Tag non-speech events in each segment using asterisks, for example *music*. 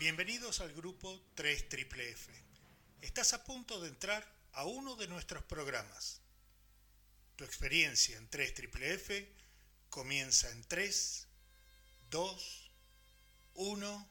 Bienvenidos al grupo 3 Triple F. Estás a punto de entrar a uno de nuestros programas. Tu experiencia en 3 Triple F comienza en 3, 2, 1.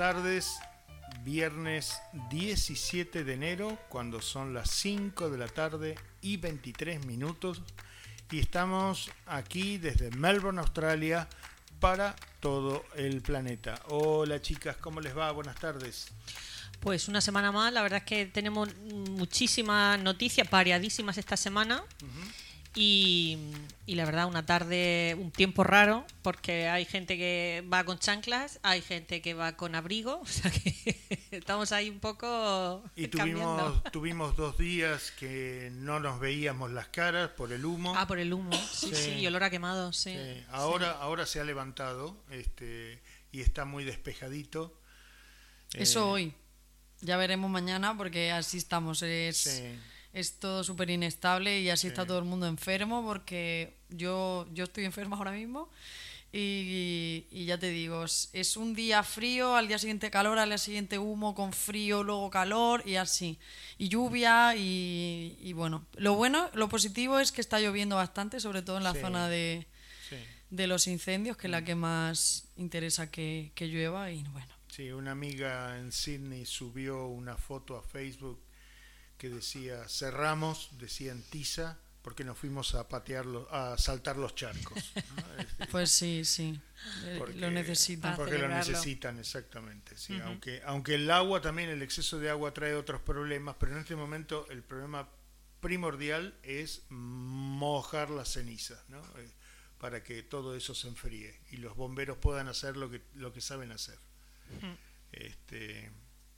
Tardes. Viernes 17 de enero, cuando son las 5 de la tarde y 23 minutos. Y estamos aquí desde Melbourne, Australia, para todo el planeta. Hola chicas, ¿cómo les va? Buenas tardes. Pues una semana más, la verdad es que tenemos muchísimas noticias, variadísimas esta semana. Y, y la verdad, una tarde, un tiempo raro, porque hay gente que va con chanclas, hay gente que va con abrigo, *laughs* o sea que estamos ahí un poco Y cambiando. tuvimos, tuvimos dos días que no nos veíamos las caras por el humo. Ah, por el humo, sí, Sí. sí, y olor a quemado, sí. Sí, ahora, ahora se ha levantado este, y está muy despejadito. Eso Eh, hoy. Ya veremos mañana porque así estamos. Es, Sí. Es todo súper inestable y así Sí. está todo el mundo enfermo porque yo, yo estoy enferma ahora mismo. Y, y ya te digo, es, un día frío, al día siguiente calor, al día siguiente humo con frío, luego calor y así. Y lluvia y, y bueno. Lo bueno, lo positivo es que está lloviendo bastante, sobre todo en la Sí. zona de, Sí, de los incendios, que es la que más interesa que, que llueva y bueno. sí, una amiga en Sydney subió una foto a Facebook que decía cerramos, decía en tiza, porque nos fuimos a patear a saltar los charcos. ¿no? *laughs* Pues sí, sí. Eh, porque- lo necesitan. Porque lo necesitan, exactamente. Sí, aunque, aunque el agua también, el exceso de agua trae otros problemas, pero en este momento el problema primordial es mojar las cenizas, ¿no? Eh, para que todo eso se enfríe y los bomberos puedan hacer lo que, lo que saben hacer. Este,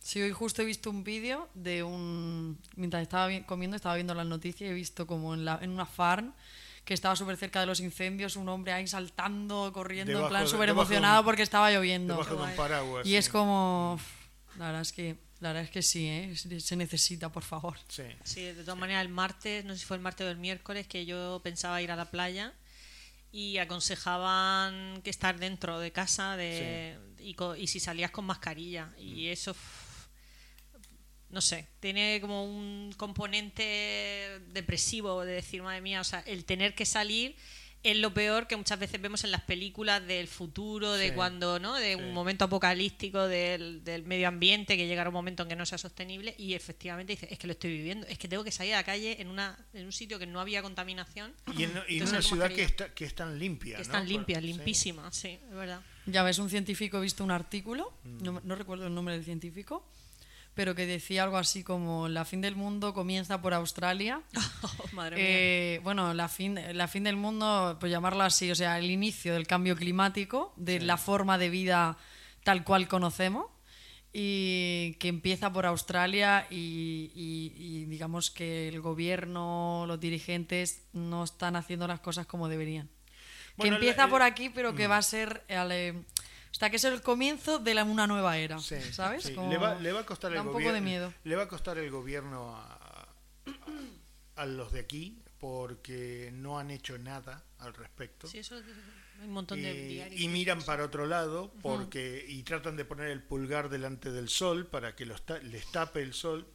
Sí, hoy justo he visto un vídeo de un... Mientras estaba comiendo, estaba viendo las noticias y he visto como en, la, en una farm que estaba súper cerca de los incendios, un hombre ahí saltando, corriendo, Debajo en plan súper un- emocionado porque estaba lloviendo. debajo de un paraguas. Y es sí. como... La verdad es que, la verdad es que sí, ¿eh? se necesita, por favor. Sí. Sí, de todas maneras, el martes, no sé si fue el martes o el miércoles, que yo pensaba ir a la playa y aconsejaban que estar dentro de casa de, y, co- y si salías con mascarilla. Y eso, uf, no sé, tiene como un componente depresivo de decir, madre mía, o sea, el tener que salir es lo peor que muchas veces vemos en las películas del futuro, de Sí. cuando, ¿no? De Sí. un momento apocalíptico del, del medio ambiente que llegará un momento en que no sea sostenible y efectivamente dices, es que lo estoy viviendo, es que tengo que salir a la calle en una en un sitio que no había contaminación, Y en, y en Entonces, una ciudad que está, que es tan limpia. que es ¿no? tan limpia, sí. limpísima, sí, es verdad. Ya ves, un científico, he visto un artículo, Mm. no, no recuerdo el nombre del científico, pero que decía algo así como la fin del mundo comienza por Australia. *laughs* Madre mía. Eh, bueno, la fin, la fin del mundo, pues llamarlo así, o sea, el inicio del cambio climático, de la forma de vida tal cual conocemos, y que empieza por Australia y, y- y digamos que el gobierno, los dirigentes no están haciendo las cosas como deberían. Bueno, que empieza la- por aquí, pero que va a ser... al, o sea, que es el comienzo de la- una nueva era, Sí, ¿sabes? sí. Como- Le, va, le va a costar da el un gobierno. poco de miedo. Le va a costar el gobierno a, a- a los de aquí porque no han hecho nada al respecto. Sí, eso hay un montón de Eh, y miran para otro lado porque y tratan de poner el pulgar delante del sol para que los ta- les tape el sol.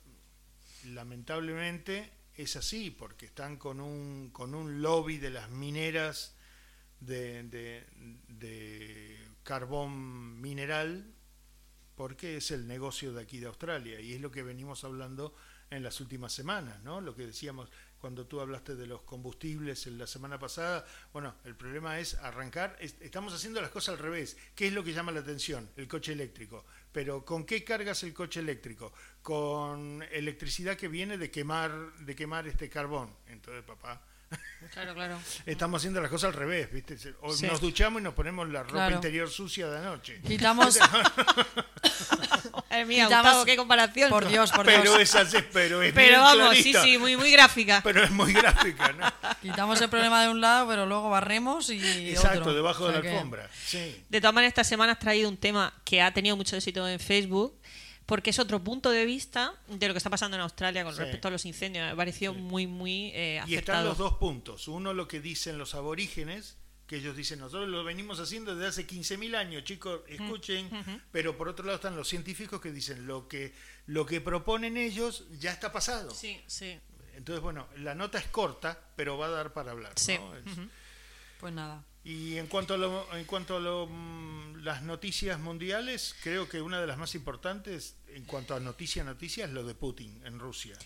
Lamentablemente es así porque están con un con un lobby de las mineras de, de- de carbón mineral porque es el negocio de aquí de Australia y es lo que venimos hablando en las últimas semanas, ¿no? Lo que decíamos, cuando tú hablaste de los combustibles en la semana pasada. Bueno, el problema es arrancar. estamos haciendo las cosas al revés. ¿Qué es lo que llama la atención? El coche eléctrico. Pero ¿con qué cargas el coche eléctrico? Con electricidad que viene de quemar, de quemar este carbón. Entonces, papá. Claro, claro. Estamos haciendo las cosas al revés, ¿viste? Nos duchamos y nos ponemos la ropa interior sucia de anoche. Quitamos. *laughs* mía, Gustavo, qué comparación. Por Dios, por Dios. Pero es así, pero es Pero vamos, sí, sí, muy, muy gráfica. Pero es muy gráfica, ¿no? *laughs* Quitamos el problema de un lado, pero luego barremos y. Exacto, debajo de la alfombra. De todas maneras, esta semana has traído un tema que ha tenido mucho éxito en Facebook porque es otro punto de vista de lo que está pasando en Australia con respecto a los incendios. Me pareció muy, muy eh, acertado. Y están los dos puntos. Uno, lo que dicen los aborígenes, que ellos dicen, nosotros lo venimos haciendo desde hace 15.000 años, chicos, escuchen, pero por otro lado están los científicos que dicen, lo que, lo que proponen ellos ya está pasado. Sí, sí. Entonces, bueno, la nota es corta, pero va a dar para hablar. Sí. Pues nada. Y en cuanto a, lo, en cuanto a mm, las noticias mundiales, creo que una de las más importantes en cuanto a noticia noticia es lo de Putin en Rusia.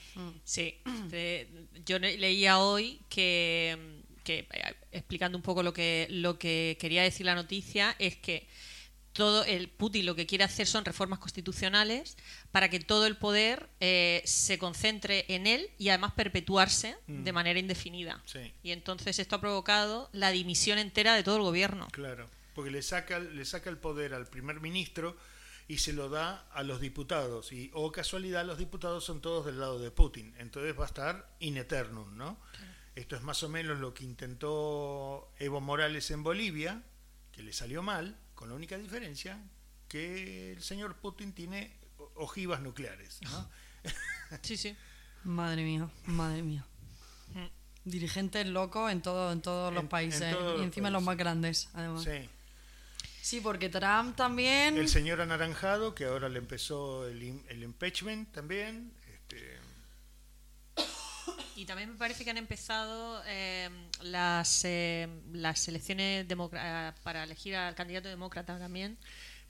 Sí, yo leía hoy que que explicando un poco lo que, lo que quería decir la noticia, es que todo el Putin lo que quiere hacer son reformas constitucionales para que todo el poder eh, se concentre en él y además perpetuarse mm. de manera indefinida. Y entonces esto ha provocado la dimisión entera de todo el gobierno. Claro, porque le saca, le saca el poder al primer ministro y se lo da a los diputados. Y, o casualidad, los diputados son todos del lado de Putin. Entonces va a estar in eternum, ¿no? Esto es más o menos lo que intentó Evo Morales en Bolivia, que le salió mal, con la única diferencia que el señor Putin tiene ojivas nucleares. *laughs* sí, sí. Madre mía, madre mía. Mm. Dirigentes locos en, todo, en todos los países y encima los más grandes, además. Sí. Sí, porque Trump también. El señor anaranjado, que ahora le empezó el, el impeachment también. Este, y también me parece que han empezado em, las, em, las elecciones para elegir al candidato demócrata también.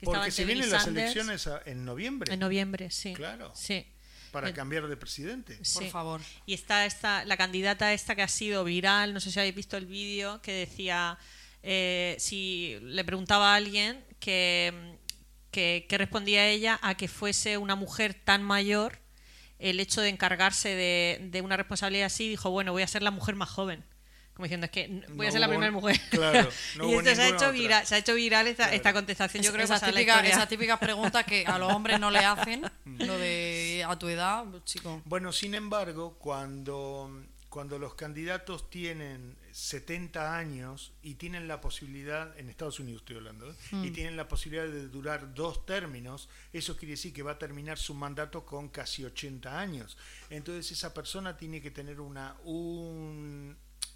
Porque se vienen las elecciones en noviembre. En noviembre, sí. Claro. Sí. Para cambiar de presidente. Por favor. Y está esta, la candidata esta que ha sido viral, no sé si habéis visto el vídeo, que decía, eh, si le preguntaba a alguien que, que, que respondía ella a que fuese una mujer tan mayor el hecho de encargarse de, una responsabilidad así, dijo, bueno, voy a ser la mujer más joven. Como diciendo, es que voy a ser la primera mujer. Claro, *laughs* y esto se ha, hecho viral, se ha hecho viral esta, contestación. Yo creo esas, típicas, esas típicas preguntas que a los hombres no le hacen, *laughs* lo de a tu edad, chico. Bueno, sin embargo, cuando, cuando los candidatos tienen 70 años y tienen la posibilidad, en Estados Unidos estoy hablando, ¿eh? y mm. tienen la posibilidad de durar dos términos, eso quiere decir que va a terminar su mandato con casi 80 años. Entonces esa persona tiene que tener una,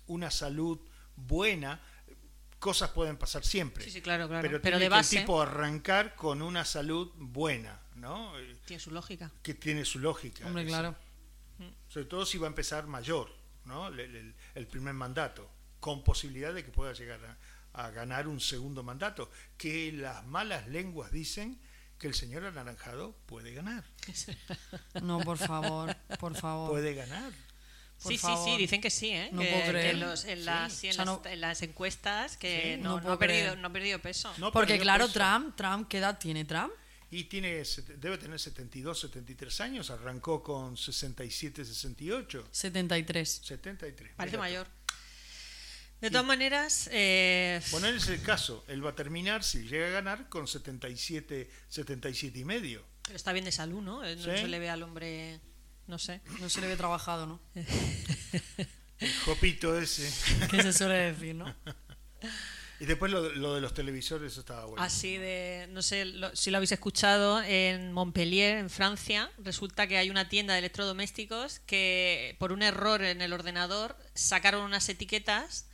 una salud buena. Cosas pueden pasar siempre. Sí, sí, claro, claro. Pero, tiene que el tipo arrancar con una salud buena, ¿no? Tiene su lógica. Que tiene su lógica. Hombre, claro. Sobre todo si va a empezar mayor. ¿No? el, primer mandato, con posibilidad de que pueda llegar a, ganar un segundo mandato, que las malas lenguas dicen que el señor anaranjado puede ganar. *laughs* No, por favor, por favor. Puede ganar. sí, sí, sí, dicen que sí, ¿eh? que, en, las, encuestas que no, ha perdido, no ha perdido peso. Porque claro, Trump, Trump, ¿qué edad tiene Trump? Y tiene, debe tener 72, 73 años, arrancó con 67, 68. 73. 73. Parece mayor. De todas maneras... Eh... Bueno, es el caso. Él va a terminar, si llega a ganar, con 77, 77 y medio. Pero está bien de salud, ¿no? No se le ve al hombre... No sé. No se le ve trabajado, ¿no? *laughs* el jopito ese. ¿Qué se suele decir, no? *laughs* Y después lo, de los televisores estaba bueno. Así de, no sé si lo habéis escuchado, en Montpellier, en Francia, resulta que hay una tienda de electrodomésticos que por un error en el ordenador sacaron unas etiquetas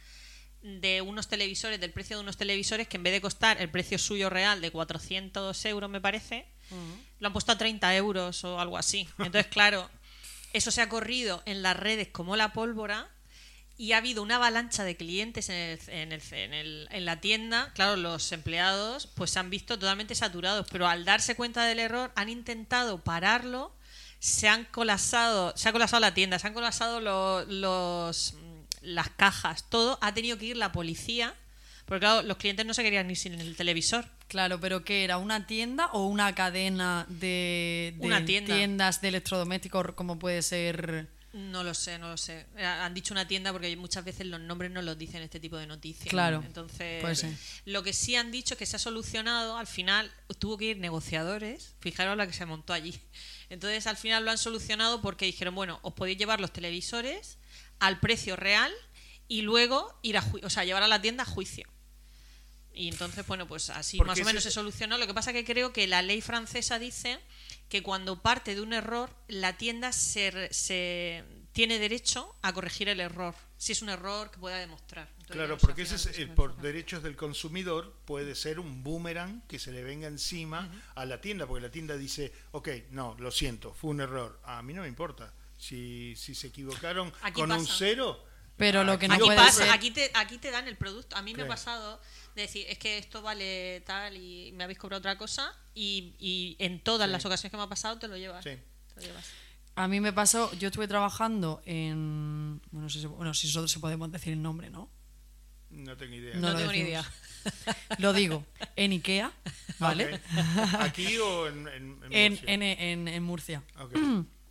de unos televisores, del precio de unos televisores que en vez de costar el precio suyo real de 400 euros, me parece, lo han puesto a 30 euros o algo así. Entonces, claro, eso se ha corrido en las redes como la pólvora y ha habido una avalancha de clientes en, el, en, el, en, la tienda. Claro, los empleados pues se han visto totalmente saturados, pero al darse cuenta del error han intentado pararlo se han colapsado, se ha colapsado la tienda, se han colapsado lo- los, las cajas, todo. Ha tenido que ir la policía, porque claro, los clientes no se querían ir sin el televisor. Claro, pero ¿qué era? ¿Una tienda o una cadena de, de Una tienda. tiendas de electrodomésticos como puede ser... No lo sé, no lo sé. Eh, Han dicho una tienda porque muchas veces los nombres no los dicen este tipo de noticias. Claro, Entonces, puede ser. lo que sí han dicho es que se ha solucionado. Al final tuvo que ir negociadores. Fijaros la que se montó allí. Entonces, al final lo han solucionado porque dijeron, bueno, os podéis llevar los televisores al precio real y luego ir a ju- o sea, llevar a la tienda a juicio. Y entonces, bueno, pues así Porque más o menos ese- se solucionó. Lo que pasa que creo que la ley francesa dice que cuando parte de un error, la tienda se, se tiene derecho a corregir el error, si es un error que pueda demostrar. Entonces, Claro, porque ese es por derechos del consumidor puede ser un boomerang que se le venga encima a la tienda, porque la tienda dice, ok, no, lo siento, fue un error. A mí no me importa. Si, si se equivocaron Aquí con un cero... Pero lo que no Aquí, puede pasa- ser- aquí, te, aquí te dan el producto. A mí me ha pasado de decir, es que esto vale tal y me habéis cobrado otra cosa y, y en todas Sí. las ocasiones que me ha pasado te lo llevas. Sí. Te lo llevas. A mí me pasó, yo estuve trabajando en... Bueno, si, bueno, si nosotros se podemos decir el nombre, ¿no? No tengo idea. No tengo ni idea. *laughs* Lo digo, en Ikea, ¿vale? ¿Aquí o en, en, en En, Murcia? en, en- en Murcia. Ok. *clears throat*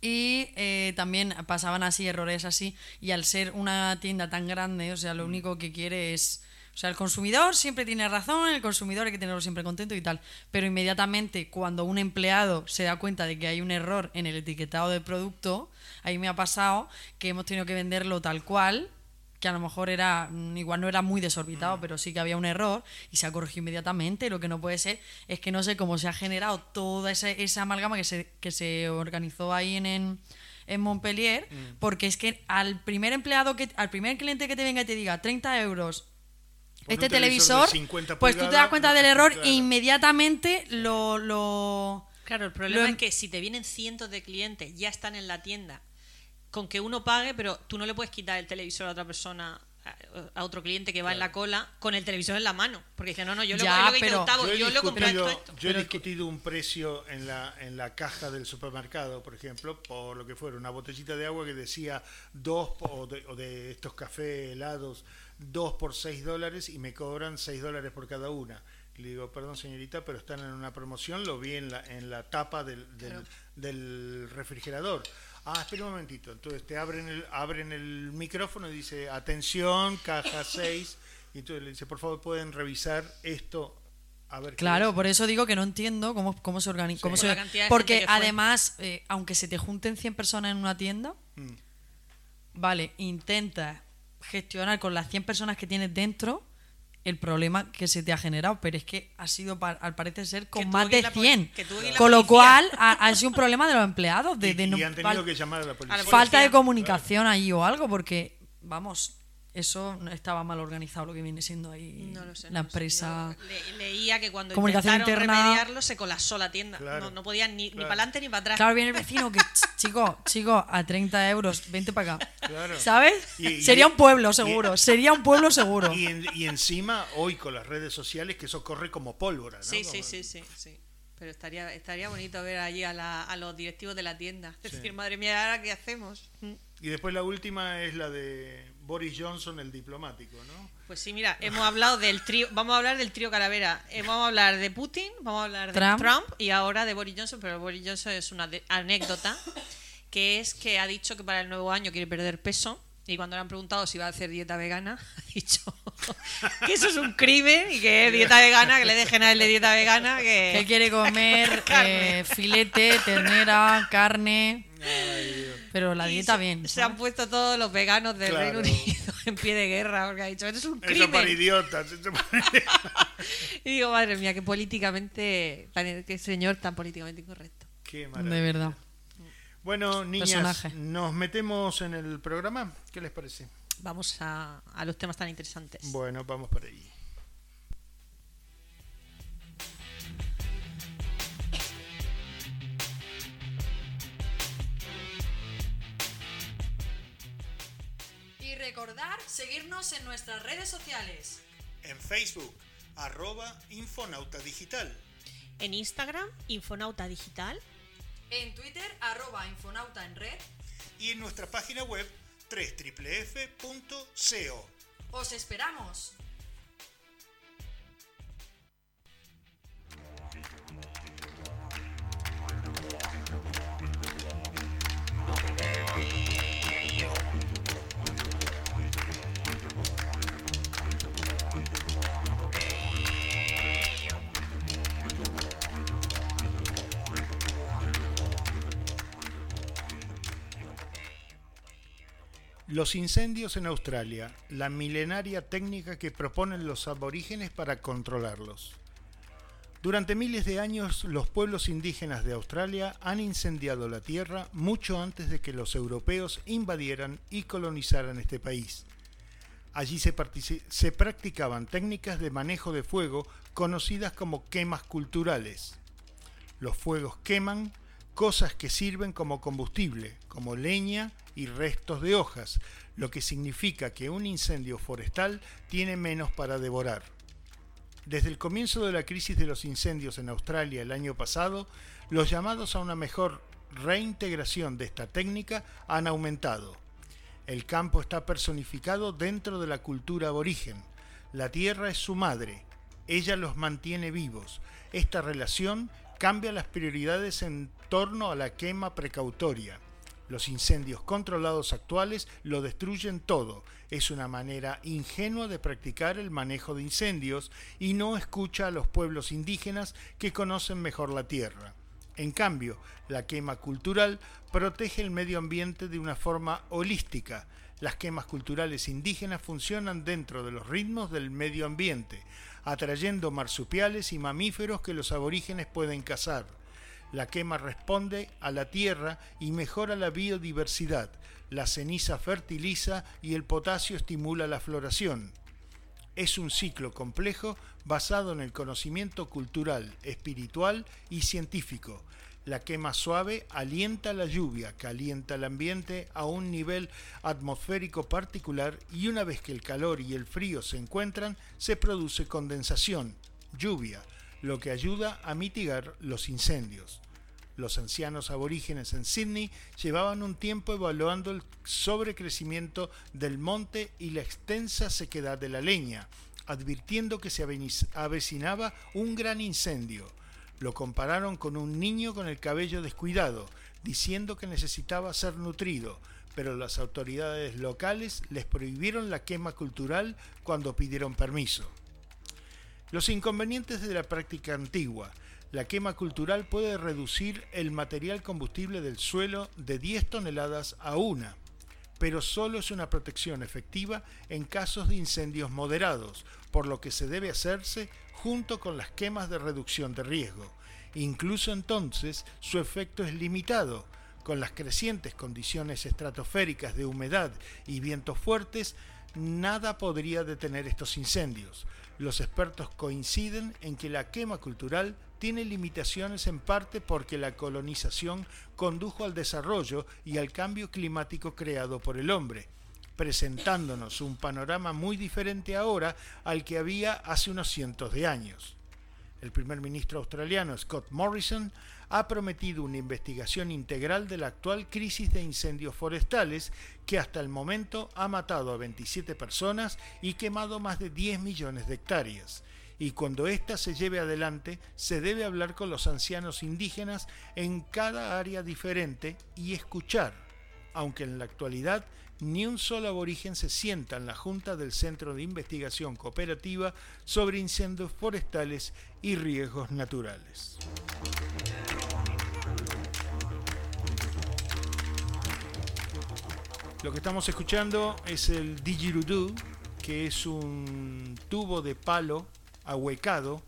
Y eh, también pasaban así errores así. Y al ser una tienda tan grande, o sea, lo único que quiere es. O sea, el consumidor siempre tiene razón, el consumidor hay que tenerlo siempre contento y tal. Pero inmediatamente, cuando un empleado se da cuenta de que hay un error en el etiquetado del producto, ahí me ha pasado que hemos tenido que venderlo tal cual, que a lo mejor era, mm, igual no era muy desorbitado, pero sí que había un error y se ha corregido inmediatamente. Lo que no puede ser es que no sé cómo se ha generado toda esa, esa amalgama que se, que se organizó ahí en, en, en Montpellier, porque es que al primer empleado, que al primer cliente que te venga y te diga 30 euros. Este televisor televisor, de 50 pues tú te das cuenta del error claro. e inmediatamente lo, lo, Claro, el problema Lo- es que si te vienen cientos de clientes, ya están en la tienda, con que uno pague, pero tú no le puedes quitar el televisor a otra persona, a, otro cliente que va en la cola, con el televisor en la mano. Porque dice, no, no, yo lo, Ya, lo que dice pero- Octavo, Yo lo he comprado discutido, esto, esto. yo he discutido un precio en la, en la caja del supermercado, por ejemplo, por lo que fuera, una botellita de agua que decía dos o de, o de estos cafés helados, dos por seis dólares y me cobran seis dólares por cada una. Y le digo, perdón señorita, pero están en una promoción, lo vi en la, en la tapa del, del, Claro. del refrigerador. Ah, espera un momentito. Entonces te abren el, abren el micrófono y dice, atención, caja *laughs* 6. Y entonces le dice, por favor, pueden revisar esto. A ver qué Claro, dice". por eso digo que no entiendo cómo, cómo se organiza. Sí. Por Porque además, eh, aunque se te junten 100 personas en una tienda, Mm. vale, intenta gestionar con las 100 personas que tienes dentro el problema que se te ha generado, pero es que ha sido, al parecer ser, con más de la poli- 100. que tuvo que ir la Con lo cual, ha, ha sido un problema de los empleados, de, y, de no- y han tenido que llamar a la policía. falta de comunicación ahí o algo, porque, vamos, eso estaba mal organizado lo que viene siendo ahí No lo sé. la no sé. empresa. Yo le- leía que cuando Comunicación intentaron interna. remediarlo se colapsó la tienda. Claro. No, no podían ni, ni Claro. para adelante ni para atrás. Claro, viene el *laughs* vecino que, "Ch, chico, chico, a 30 euros, vente para acá. Claro. ¿Sabes? Y- y- Sería un pueblo, y- seguro. Sería un pueblo seguro. *laughs* Y, en- y encima, hoy con las redes sociales, que eso corre como pólvora. ¿no? Sí, sí, Como- sí, sí, sí. Pero estaría, estaría bonito ver allí a, la- a los directivos de la tienda. Decir, madre mía, ¿ahora qué hacemos? Y después la última es la de Boris Johnson, el diplomático, ¿no? Pues sí, mira, hemos hablado del trío, vamos a hablar del trío Calavera, Eh, vamos a hablar de Putin, vamos a hablar de Trump. Trump, y ahora de Boris Johnson, pero Boris Johnson es una de- anécdota, que es que ha dicho que para el nuevo año quiere perder peso, y cuando le han preguntado si va a hacer dieta vegana, *laughs* ha dicho *laughs* que eso es un crimen y que es dieta vegana, que le dejen a él de dieta vegana, que... Que quiere comer *laughs* eh, filete, ternera, carne. Ay, Dios. Pero la dieta se- bien. Se han puesto todos los veganos del Claro. Reino Unido *laughs* en pie de guerra porque ha dicho, esto es un Eso para crimen. idiotas. eso para- *laughs* Y digo, madre mía, que políticamente, que señor tan políticamente incorrecto. Qué maravilla. De verdad. Bueno, niñas, Personaje. ¿nos metemos en el programa? ¿Qué les parece? Vamos a, a los temas tan interesantes. Bueno, vamos por ahí. Recordar seguirnos en nuestras redes sociales. En Facebook, arroba Infonauta Digital. En Instagram, Infonauta Digital. En Twitter, arroba Infonauta en red. Y en nuestra página web www.co. ¡Os esperamos! Los incendios en Australia, la milenaria técnica que proponen los aborígenes para controlarlos. Durante miles de años, los pueblos indígenas de Australia han incendiado la tierra mucho antes de que los europeos invadieran y colonizaran este país. Allí se, practicaban técnicas de manejo de fuego conocidas como quemas culturales. Los fuegos queman cosas que sirven como combustible, como leña y restos de hojas, lo que significa que un incendio forestal tiene menos para devorar. Desde el comienzo de la crisis de los incendios en Australia el año pasado, los llamados a una mejor reintegración de esta técnica han aumentado. El campo está personificado dentro de la cultura aborigen. La tierra es su madre. Ella los mantiene vivos. Esta relación cambia las prioridades en torno a la quema precautoria. Los incendios controlados actuales lo destruyen todo. Es una manera ingenua de practicar el manejo de incendios y no escucha a los pueblos indígenas que conocen mejor la tierra. En cambio, la quema cultural protege el medio ambiente de una forma holística. Las quemas culturales indígenas funcionan dentro de los ritmos del medio ambiente, atrayendo marsupiales y mamíferos que los aborígenes pueden cazar. La quema responde a la tierra y mejora la biodiversidad. La ceniza fertiliza y el potasio estimula la floración. Es un ciclo complejo basado en el conocimiento cultural, espiritual y científico. La quema suave alienta la lluvia, calienta el ambiente a un nivel atmosférico particular y una vez que el calor y el frío se encuentran, se produce condensación, lluvia, lo que ayuda a mitigar los incendios. Los ancianos aborígenes en Sydney llevaban un tiempo evaluando el sobrecrecimiento del monte y la extensa sequedad de la leña, advirtiendo que se avecinaba un gran incendio. Lo compararon con un niño con el cabello descuidado, diciendo que necesitaba ser nutrido, pero las autoridades locales les prohibieron la quema cultural cuando pidieron permiso. Los inconvenientes de la práctica antigua. La quema cultural puede reducir el material combustible del suelo de 10 toneladas a una, pero solo es una protección efectiva en casos de incendios moderados, por lo que se debe hacerse junto con las quemas de reducción de riesgo. Incluso entonces su efecto es limitado. Con las crecientes condiciones estratosféricas de humedad y vientos fuertes, nada podría detener estos incendios. Los expertos coinciden en que la quema cultural tiene limitaciones en parte porque la colonización condujo al desarrollo y al cambio climático creado por el hombre presentándonos un panorama muy diferente ahora al que había hace unos cientos de años. El primer ministro australiano Scott Morrison ha prometido una investigación integral de la actual crisis de incendios forestales que hasta el momento ha matado a 27 personas y quemado más de 10 millones de hectáreas. Y cuando ésta se lleve adelante, se debe hablar con los ancianos indígenas en cada área diferente y escuchar, aunque en la actualidad ni un solo aborigen se sienta en la Junta del Centro de Investigación Cooperativa sobre Incendios Forestales y Riesgos Naturales. Lo que estamos escuchando es el didgeridoo, que es un tubo de palo ahuecado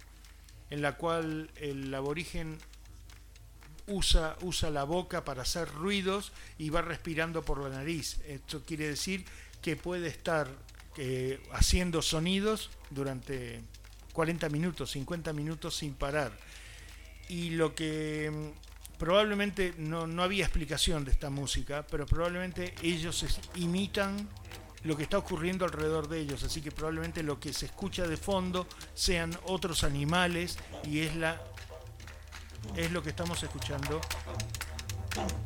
en la cual el aborigen usa, usa la boca para hacer ruidos y va respirando por la nariz. Esto quiere decir que puede estar eh, haciendo sonidos durante 40 minutos, 50 minutos sin parar. Y lo que mm, probablemente no, no había explicación de esta música, pero probablemente ellos imitan lo que está ocurriendo alrededor de ellos, así que probablemente lo que se escucha de fondo sean otros animales y es la es lo que estamos escuchando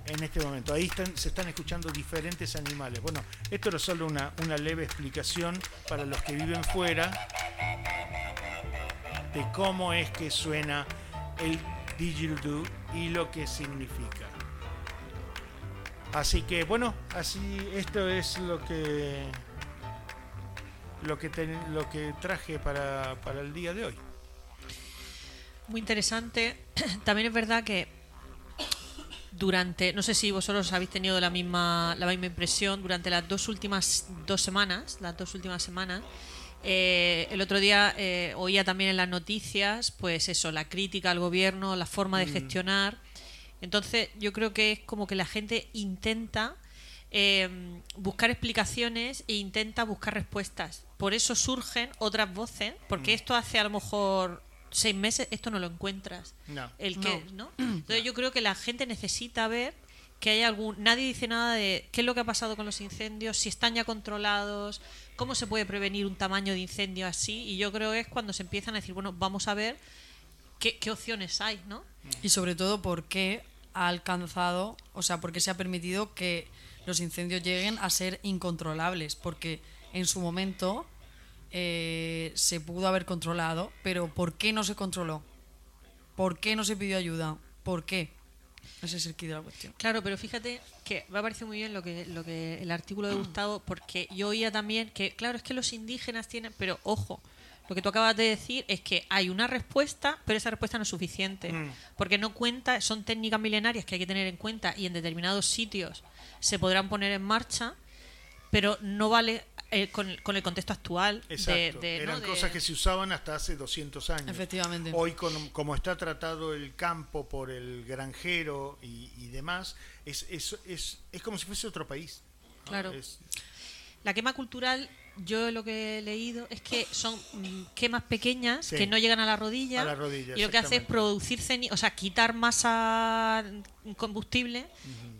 en este momento. Ahí están, se están escuchando diferentes animales. Bueno, esto era solo una, leve explicación para los que viven fuera de cómo es que suena el didgeridoo y lo que significa. Así que bueno, así esto es lo que lo que lo que traje para, para el día de hoy. Muy interesante. *clears throat* También es verdad que durante, no sé si vosotros habéis tenido la misma, la misma impresión, durante las dos últimas dos semanas, las dos últimas semanas, eh, el otro día eh, oía también en las noticias, pues eso, la crítica al gobierno, la forma de mm. gestionar. Entonces, yo creo que es como que la gente intenta eh, buscar explicaciones e intenta buscar respuestas. Por eso surgen otras voces, porque mm. esto hace a lo mejor seis meses esto no lo encuentras. No. El que, no. *clears throat* Entonces yo creo que la gente necesita ver que hay algún nadie dice nada de qué es lo que ha pasado con los incendios, si están ya controlados, cómo se puede prevenir un tamaño de incendio así y yo creo que es cuando se empiezan a decir, bueno, vamos a ver qué, qué opciones hay, ¿no? Y sobre todo por qué ha alcanzado, o sea, por qué se ha permitido que los incendios lleguen a ser incontrolables, porque en su momento eh, se pudo haber controlado, pero ¿por qué no se controló? ¿Por qué no se pidió ayuda? ¿Por qué? Ese es el kit de la cuestión. Claro, pero fíjate que me ha parecido muy bien lo que, lo que el artículo de Gustavo, porque yo oía también que, claro, es que los indígenas tienen, pero ojo, lo que tú acabas de decir es que hay una respuesta, pero esa respuesta no es suficiente. Mm. Porque no cuenta, son técnicas milenarias que hay que tener en cuenta y en determinados sitios se podrán poner en marcha, pero no vale eh, con, el contexto actual. De, Eran cosas que se usaban hasta hace 200 años. Efectivamente. Hoy, como está tratado el campo por el granjero y, demás, es, es, es, es, como si fuese otro país. Claro. La quema cultural, yo lo que he leído es que son mm, quemas pequeñas que no llegan a la rodilla. y lo que hace es producir ceniza, o sea, quitar masa combustible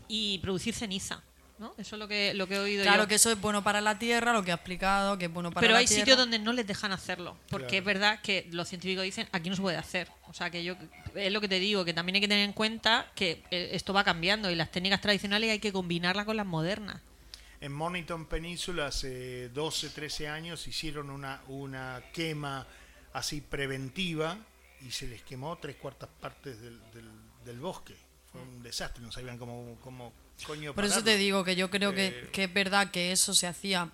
y producir ceniza. ¿No? Eso es lo que, lo que he oído Claro que eso es bueno para la Tierra, lo que ha explicado, que es bueno para Pero hay sitios donde no les dejan hacerlo, porque es verdad que los científicos dicen, aquí no se puede hacer. O sea, que yo es lo que te digo, que también hay que tener en cuenta que eh, esto va cambiando y las técnicas tradicionales hay que combinarlas con las modernas. En Moniton Península hace 12, 13 años hicieron una, una quema así preventiva y se les quemó tres cuartas partes del, del, bosque. Fue un desastre, no sabían cómo, cómo por eso te digo que yo creo que, que, es verdad que eso se hacía,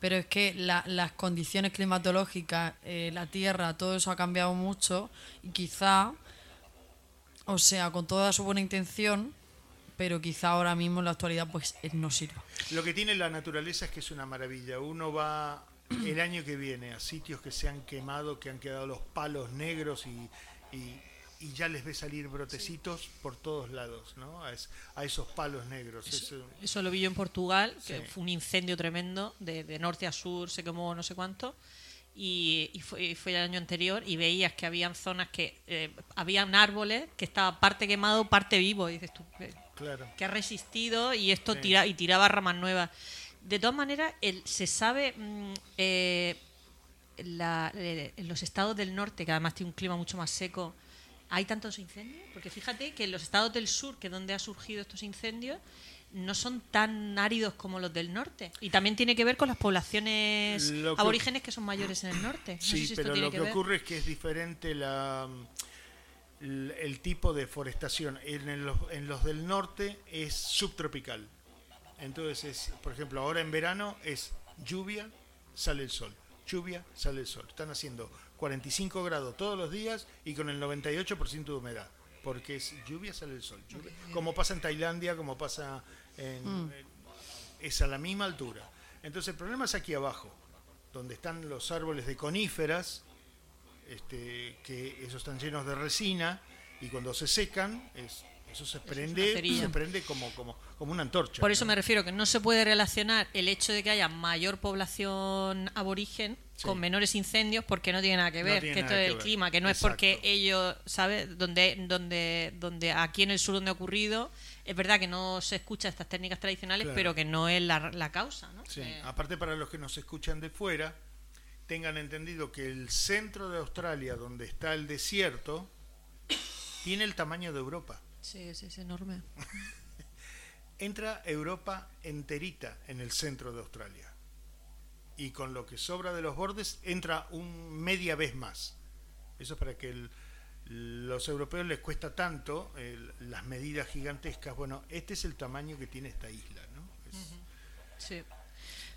pero es que las condiciones climatológicas, eh, la tierra, todo eso ha cambiado mucho y quizá, o sea, con toda su buena intención, pero quizá ahora mismo en la actualidad pues eh, no sirva. Lo que tiene la naturaleza es que es una maravilla. Uno va el año que viene a sitios que se han quemado, que han quedado los palos negros y y ya les ve salir brotecitos por todos lados, ¿no? A, esos palos negros. Eso, lo vi yo en Portugal, que fue un incendio tremendo, de, norte a sur, se quemó no sé cuánto, y, fue, el año anterior, y veías que habían zonas que, eh, habían árboles que estaba parte quemado, parte vivo, y dices tú, eh, claro. que ha resistido y esto tira, y tiraba ramas nuevas. De todas maneras, el, se sabe... Mm, eh, en los estados del norte, que además tiene un clima mucho más seco, hay tantos incendios? Porque fíjate que los estados del sur, que es donde han surgido estos incendios, no son tan áridos como los del norte. Y también tiene que ver con las poblaciones aborígenes que son mayores en el norte. sí, pero lo que, ocurre es que es diferente la, el, tipo de forestación. En los, en los del norte es subtropical. Entonces, por ejemplo, ahora en verano es lluvia, sale el sol. Lluvia, sale el sol. Están haciendo 45 grados todos los días y con el 98% de humedad. Porque es lluvia, sale el sol. como pasa en Tailandia, como pasa en, mm. Es a la misma altura. Entonces el problema es aquí abajo, donde están los árboles de coníferas, este, que esos están llenos de resina y cuando se secan es eso se prende, se prende como, como, como una antorcha. Por eso me refiero que no se puede relacionar el hecho de que haya mayor población aborigen con menores incendios porque no tiene nada que ver, que esto es el clima, que no es porque ellos, ¿sabes? Donde, donde, donde aquí en el sur donde ha ocurrido, es verdad que no se escucha estas técnicas tradicionales, pero que no es la, la causa, ¿no? Sí. Aparte para los que nos escuchan de fuera, tengan entendido que el centro de Australia, donde está el desierto, tiene el tamaño de Europa. Sí, es enorme. *laughs* entra Europa enterita en el centro de Australia. Y con lo que sobra de los bordes entra un media vez más. Eso es para que el, los europeos les cuesta tanto las medidas gigantescas. Bueno, este es el tamaño que tiene esta isla, ¿no? Sí.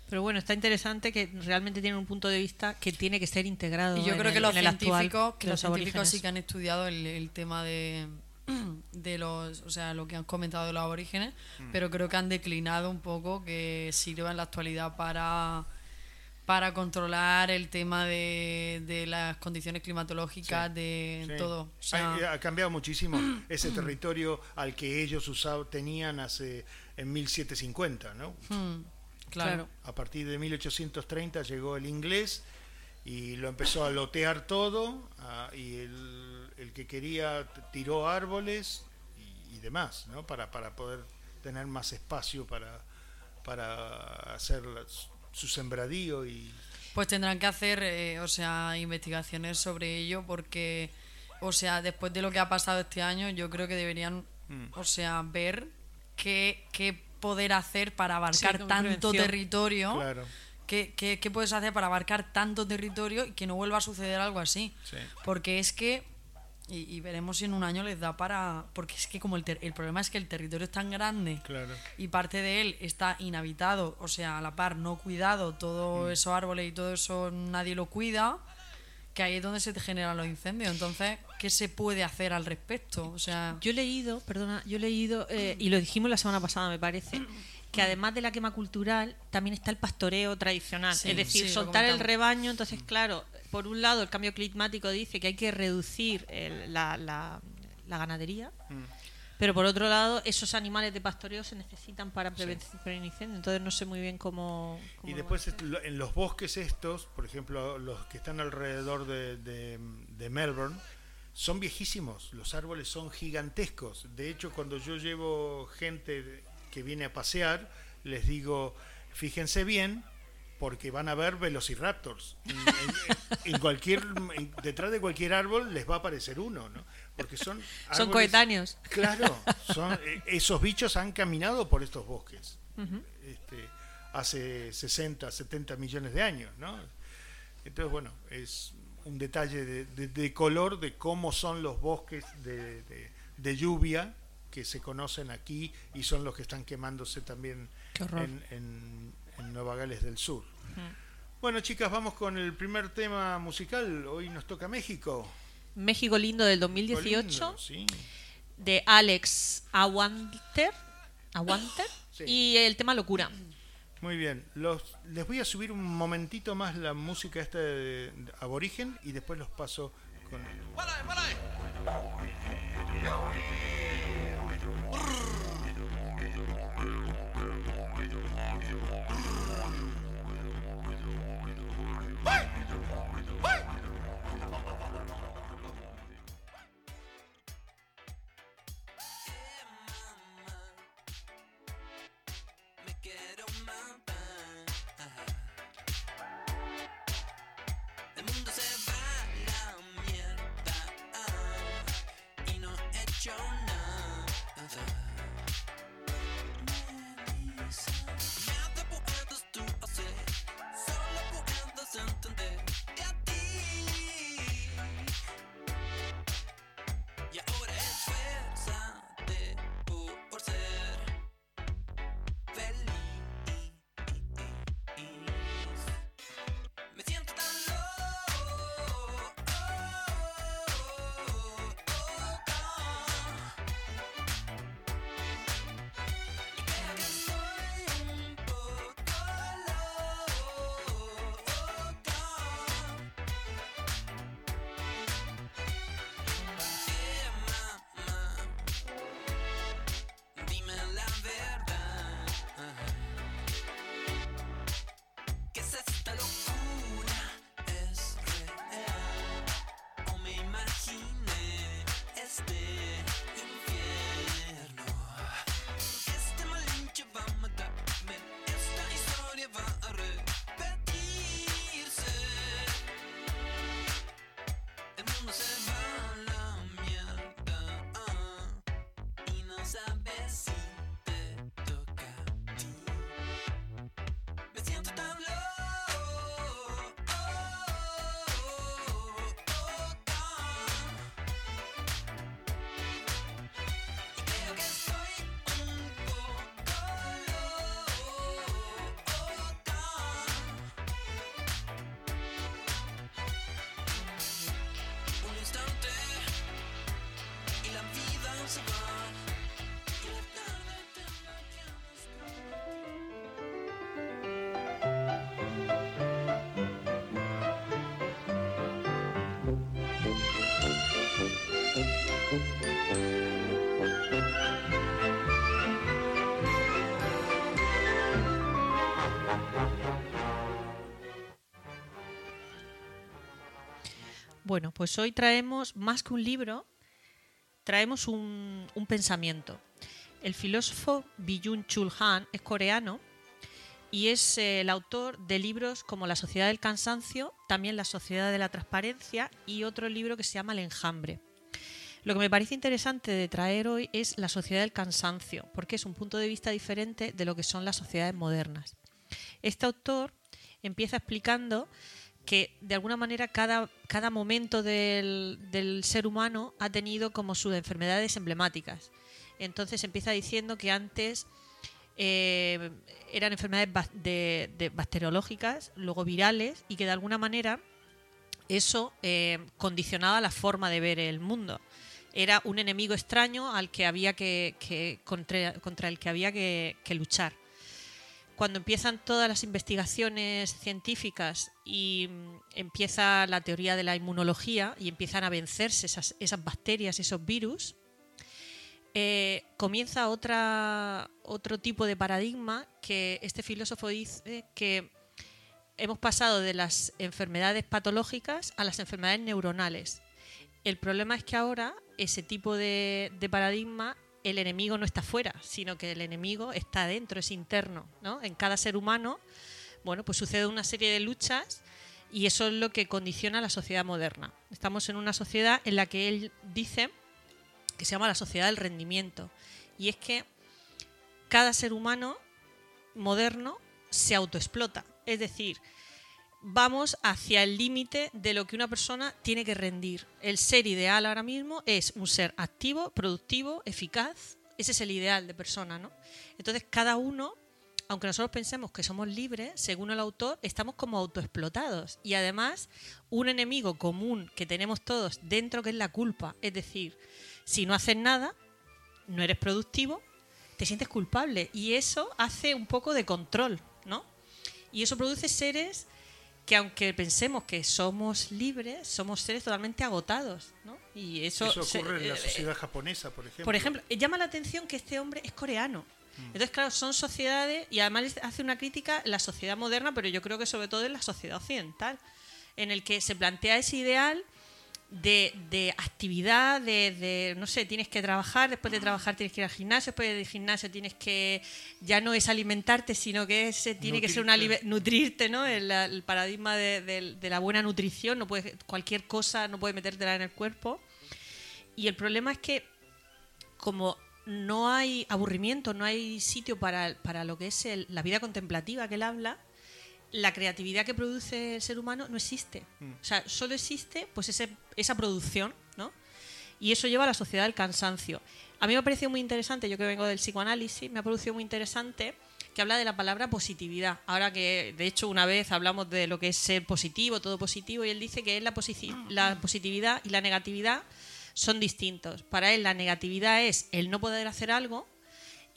Pero bueno, está interesante que realmente tienen un punto de vista que tiene que ser integrado. Y yo creo que los científicos, que los, científicos sí que han estudiado el, tema de, *clears throat* de los, o sea, lo que han comentado de los aborígenes, mm. pero creo que han declinado un poco que sirva en la actualidad para para controlar el tema de, de las condiciones climatológicas, de todo. ha, cambiado muchísimo *clears throat* ese territorio al que ellos usaban, tenían hace en 1750, ¿no? Hmm, claro. A partir de 1830 llegó el inglés y lo empezó a lotear todo ah, y el, el, que quería tiró árboles y, demás, ¿no? Para, para poder tener más espacio para, para hacer las, su sembradío y... Pues tendrán que hacer, eh, o sea, investigaciones sobre ello porque, o sea, después de lo que ha pasado este año, yo creo que deberían, mm. o sea, ver qué, qué poder hacer para abarcar tanto territorio. Claro. ¿Qué, ¿Qué, qué, puedes hacer para abarcar tanto territorio y que no vuelva a suceder algo así? Porque es que y, veremos si en un año les da para... Porque es que como el, el problema es que el territorio es tan grande y parte de él está inhabitado, o sea, a la par no cuidado, todos mm. esos árboles y todo eso nadie lo cuida, que ahí es donde se te generan los incendios. Entonces, ¿qué se puede hacer al respecto? O sea... Yo he leído, perdona, yo he leído, eh, y lo dijimos la semana pasada me parece, que además de la quema cultural también está el pastoreo tradicional, es decir, soltar el rebaño, entonces claro, por un lado, el cambio climático dice que hay que reducir la, la, ganadería, mm. pero por otro lado, esos animales de pastoreo se necesitan para prevenir incendios. Entonces, no sé muy bien cómo. y después, en los bosques estos, por ejemplo, los que están alrededor de, de, Melbourne, son viejísimos. Los árboles son gigantescos. De hecho, cuando yo llevo gente que viene a pasear, les digo, fíjense bien porque van a ver velociraptors. En, cualquier, detrás de cualquier árbol les va a aparecer uno, ¿no? Porque son son coetáneos. Claro, son, eh, esos bichos han caminado por estos bosques este, hace 60, 70 millones de años, ¿no? Entonces, bueno, es un detalle de, color de cómo son los bosques de, lluvia que se conocen aquí y son los que están quemándose también en en Nueva Gales del Sur. Bueno, chicas, vamos con el primer tema musical. Hoy nos toca México. México Lindo del 2018. De Alex Aguanter. Aguanter. *laughs* Y el tema Locura. Muy bien. Los, les voy a subir un momentito más la música esta de, aborigen y después los paso con... more. Bueno, pues hoy traemos más que un libro, traemos un, pensamiento. El filósofo Byung Chul Han es coreano y es eh, el autor de libros como La Sociedad del Cansancio, también La Sociedad de la Transparencia y otro libro que se llama El Enjambre. Lo que me parece interesante de traer hoy es la sociedad del cansancio, porque es un punto de vista diferente de lo que son las sociedades modernas. Este autor empieza explicando que de alguna manera cada, cada momento del, del ser humano ha tenido como sus enfermedades emblemáticas. Entonces empieza diciendo que antes eh, eran enfermedades bacteriológicas, luego virales, y que de alguna manera eso eh, condicionaba la forma de ver el mundo. Era un enemigo extraño al que había que, que- contra, contra el que había que luchar. Cuando empiezan todas las investigaciones científicas y mm, empieza la teoría de la inmunología y empiezan a vencerse esas, bacterias, esos virus, eh, comienza otra, otro tipo de paradigma que este filósofo dice que hemos pasado de las enfermedades patológicas a las enfermedades neuronales. El problema es que ahora ese tipo de paradigma, el enemigo no está fuera, sino que el enemigo está dentro, es interno. ¿no? En cada ser humano, bueno, pues sucede una serie de luchas y eso es lo que condiciona la sociedad moderna. Estamos en una sociedad en la que él dice que se llama la sociedad del rendimiento. Y es que cada ser humano moderno se autoexplota. Es decir, vamos hacia el límite de lo que una persona tiene que rendir. El ser ideal ahora mismo es un ser activo, productivo, eficaz. Ese es el ideal de persona, ¿no? Entonces, cada uno, aunque nosotros pensemos que somos libres, según el autor, estamos como autoexplotados. Y además, un enemigo común que tenemos todos dentro que es la culpa. Es decir, si no haces nada, no eres productivo, te sientes culpable. Y eso hace un poco de control, ¿no? Y eso produce seres que aunque pensemos que somos libres, somos seres totalmente agotados, ¿no? Y eso, Eso se- ocurre en la eh, sociedad japonesa, por ejemplo. por ejemplo, eh, llama la atención que este hombre es coreano. Entonces, claro, son sociedades, y además hace una crítica en la sociedad moderna, pero yo creo que sobre todo en la sociedad occidental, en el que se plantea ese ideal de, de actividad, de, de, no sé, tienes que trabajar, después de trabajar tienes que ir al gimnasio, después del gimnasio tienes que, ya no es alimentarte, sino que es, eh, tiene que ser una Nutrirte. ¿no? El, el paradigma de, de- de la buena nutrición, no puedes, cualquier cosa no puedes metértela en el cuerpo. Y el problema es que como no hay aburrimiento, no hay sitio para, para lo que es el- la vida contemplativa que él habla, la creatividad que produce el ser humano no existe. O sea, solo existe pues ese- esa producción, ¿no? Y eso lleva a la sociedad del cansancio. A mí me ha parecido muy interesante, yo que vengo del psicoanálisis, me ha parecido muy interesante que habla de la palabra positividad. Ahora que, de hecho, una vez hablamos de lo que es ser positivo, todo positivo, y él dice que es la, posi- la positividad y la negatividad son distintos. Para él la negatividad es el no poder hacer algo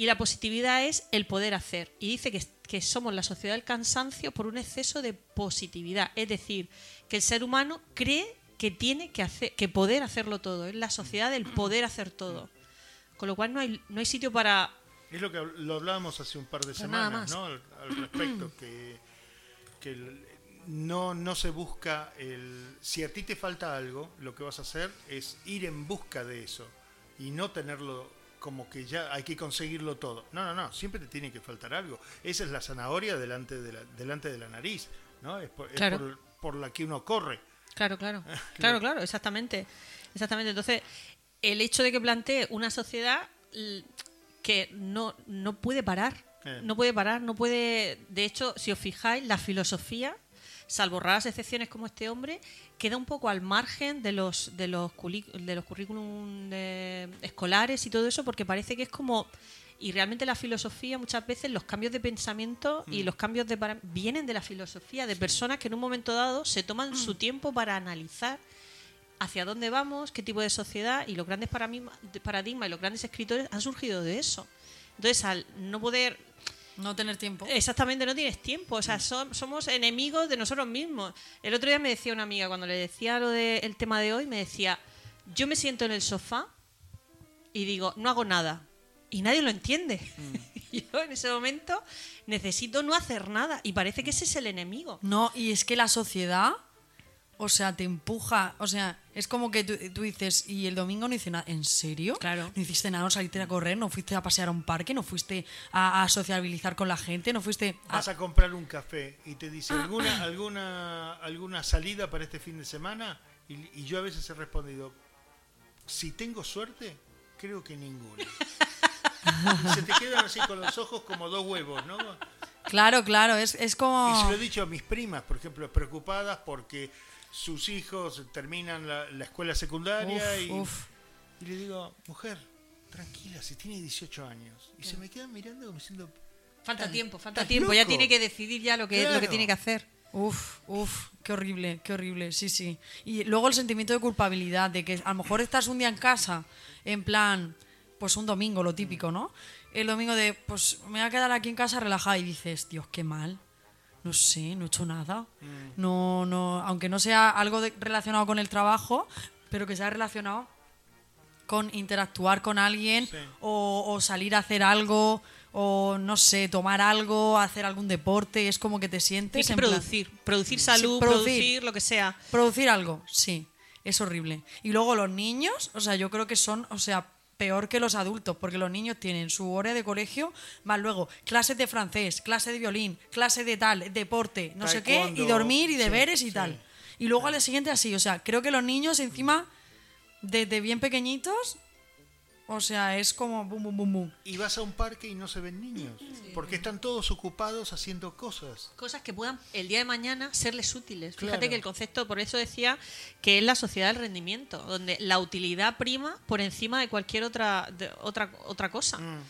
y la positividad es el poder hacer. Y dice que, que somos la sociedad del cansancio por un exceso de positividad. Es decir, que el ser humano cree que tiene que, hacer, que poder hacerlo todo. Es la sociedad del poder hacer todo. Con lo cual no hay, no hay sitio para... Es lo que lo hablábamos hace un par de Pues semanas. ¿no? Al, al respecto, que, que el- no, no se busca el... Si a ti te falta algo, lo que vas a hacer es ir en busca de eso y no tenerlo como que ya hay que conseguirlo todo. No, no, no, siempre te tiene que faltar algo. Esa es la zanahoria delante de la, delante de la nariz, ¿no? Es por, es por- por la que uno corre. Claro, *laughs* claro. Claro, claro, exactamente. Exactamente. Entonces, el hecho de que plantee una sociedad l- que no, no puede parar. Eh. No puede parar, no puede. De hecho, si os fijáis, la filosofía, salvo raras excepciones como este hombre, queda un poco al margen de los de los, de los currículum de- escolares y todo eso, porque parece que es como. Y realmente la filosofía, muchas veces, los cambios de pensamiento y los cambios de para- vienen de la filosofía, de personas que en un momento dado se toman su tiempo para analizar hacia dónde vamos, qué tipo de sociedad y los grandes paradigmas y los grandes escritores han surgido de eso. Entonces, al no poder No tener tiempo. Exactamente, no tienes tiempo. O sea, som- somos enemigos de nosotros mismos. El otro día me decía una amiga, cuando le decía lo del tema de hoy, me decía, yo me siento en el sofá y digo, no hago nada. Y nadie lo entiende. Y *laughs* yo en ese momento necesito no hacer nada. Y parece que ese es el enemigo. No, y es que la sociedad, o sea, te empuja, o sea, es como que tú, tú dices, y el domingo no hice nada, ¿en serio? Claro. No hiciste nada, no saliste a correr, no fuiste a pasear a un parque, no fuiste a, a sociabilizar con la gente, no fuiste a... Vas a comprar un café y te dice alguna alguna alguna salida para este fin de semana y, y yo a veces he respondido si tengo suerte creo que ninguna. *laughs* Se te quedan así con los ojos como dos huevos no Claro, claro, es, es como... y se lo he dicho a mis primas por ejemplo preocupadas porque sus hijos terminan la, la escuela secundaria Uf, y, uf. y le digo mujer tranquila si tiene 18 años y se me quedan mirando como diciendo Falta "Estás- tiempo, falta tiempo. Ya loco". tiene que decidir ya lo que, lo que tiene que hacer. Uf, uf, qué horrible, qué horrible, sí, sí. Y luego el sentimiento de culpabilidad, de que a lo mejor estás un día en casa, en plan, pues un domingo, lo típico, ¿no? El domingo de, pues me voy a quedar aquí en casa relajada y dices, Dios, qué mal. No sé, no he hecho nada. No, no, aunque no sea algo de- relacionado con el trabajo, pero que sea relacionado con interactuar con alguien Sí. o, o salir a hacer algo o no sé, tomar algo, hacer algún deporte, es como que te sientes Tienes que en plan- producir. Producir salud, producir. producir. lo que sea. Producir algo, sí, es horrible. Y luego los niños, o sea, yo creo que son, o sea, peor que los adultos, porque los niños tienen su hora de colegio, más luego clases de francés, clase de violín, clase de tal, deporte, no sé qué, y dormir y sí, deberes y sí. tal. Y luego al día siguiente así, o sea, creo que los niños encima, desde bien pequeñitos, o sea, es como bum, bum, bum, bum. y vas a un parque y no se ven niños porque están todos ocupados haciendo cosas Cosas que puedan el día de mañana serles útiles. Claro. Fíjate que el concepto, por eso decía que es la sociedad del rendimiento, donde la utilidad prima por encima de cualquier otra, de- otra, otra cosa. Mm.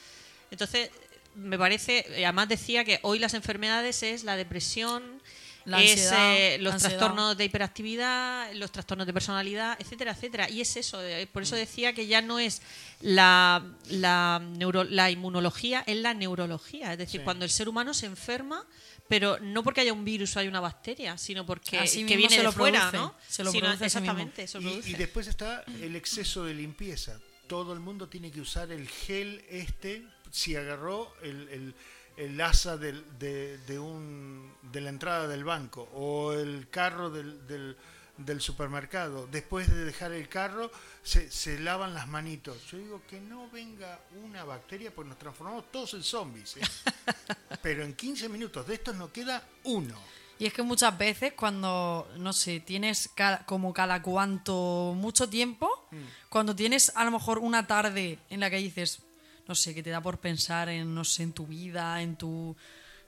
Entonces, me parece, además decía que hoy las enfermedades es la depresión, La es ansiedad, eh, los ansiedad. trastornos de hiperactividad, los trastornos de personalidad, etcétera, etcétera. Y es eso, eh, por eso decía que ya no es la, la, neuro- la inmunología, es la neurología. Es decir, Sí. cuando el ser humano se enferma, pero no porque haya un virus o haya una bacteria, sino porque Así que viene se de lo fuera, produce, ¿no? se lo produce mismo. exactamente, se lo Y, produce. y después está el exceso de limpieza. Todo el mundo tiene que usar el gel este si agarró el, el- el asa del- de, de un, de la entrada del banco o el carro del, del- del supermercado. Después de dejar el carro se, se lavan las manitos. Yo digo que no venga una bacteria porque nos transformamos todos en zombies. ¿eh? *laughs* Pero en 15 minutos de estos no queda uno. Y es que muchas veces cuando, no sé, tienes como cada cuanto mucho tiempo, cuando tienes a lo mejor una tarde en la que dices, no sé, que te da por pensar en, no sé, en tu vida, en tu,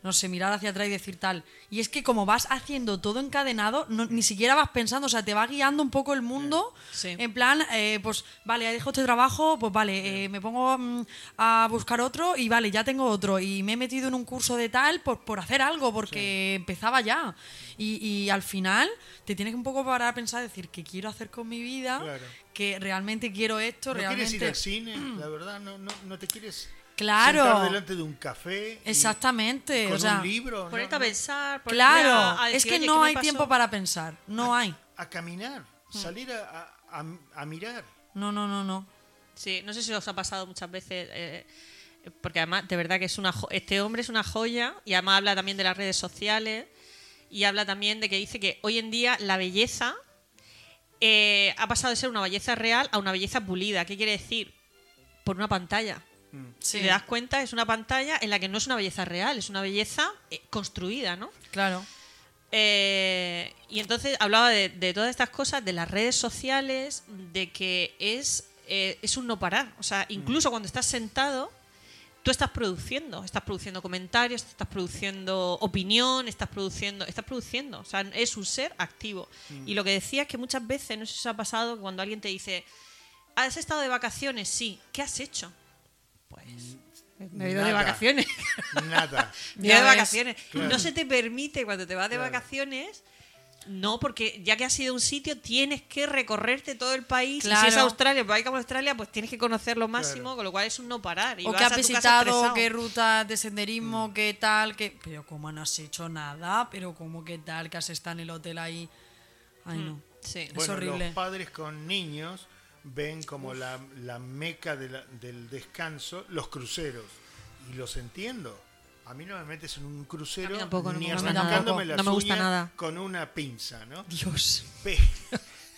no sé, mirar hacia atrás y decir tal. Y es que como vas haciendo todo encadenado, no- ni siquiera vas pensando, o sea, te va guiando un poco el mundo, Sí. en plan, eh, pues vale, dejo este trabajo, pues vale, eh, me pongo mm, a buscar otro y vale, ya tengo otro. Y me he metido en un curso de tal por, por hacer algo, porque empezaba ya. Y, y al final te tienes que un poco parar a pensar, decir, ¿qué quiero hacer con mi vida? Claro. Que realmente quiero esto, ¿No realmente... quieres ir al cine? *clears throat* La verdad, no, no, no te quieres Claro. sentar delante de un café. Exactamente, con o sea, un libro. Ponerte no, a pensar, ponerte claro, a- a es que "Oye, no ¿qué me hay pasó?". tiempo para pensar, no hay. A caminar, salir a, a- a- a mirar. No, no, no, no. Sí, no sé si os ha pasado muchas veces, eh, porque además, de verdad que es una jo- este hombre es una joya y además habla también de las redes sociales y habla también de que dice que hoy en día la belleza eh, ha pasado de ser una belleza real a una belleza pulida. ¿Qué quiere decir? Por una pantalla. Sí, Si te das cuenta, es una pantalla en la que no es una belleza real, es una belleza eh, construida, ¿no? claro. Eh, y entonces hablaba de, de todas estas cosas, de las redes sociales, de que es, eh, es un no parar. O sea, incluso cuando estás sentado, tú estás produciendo. Estás produciendo comentarios, estás produciendo opinión, estás produciendo. Estás produciendo. O sea, es un ser activo. Y lo que decía es que muchas veces, no sé si os ha pasado, que cuando alguien te dice, ¿has estado de vacaciones? Sí. ¿Qué has hecho? Pues. Me he ido de vacaciones. Nada. *laughs* Me he ido de vacaciones. Claro. No se te permite cuando te vas de Claro. vacaciones. No, porque ya que has ido a un sitio, tienes que recorrerte todo el país. Y si es Claro. Australia, país como Australia, pues tienes que conocer lo máximo, Claro. con lo cual es un no parar. Y o vas que a has visitado, qué rutas de senderismo, qué tal, qué... Pero como no has hecho nada, pero como qué tal, que has estado en el hotel ahí... Ay, no. Sí. Es Bueno, horrible. los padres con niños ven como la, la meca de la- del descanso los cruceros. Y los entiendo. A mí no me metes en un crucero tampoco, ni arrancándome las No me gusta uñas nada. con una pinza, ¿no? Dios. Pe-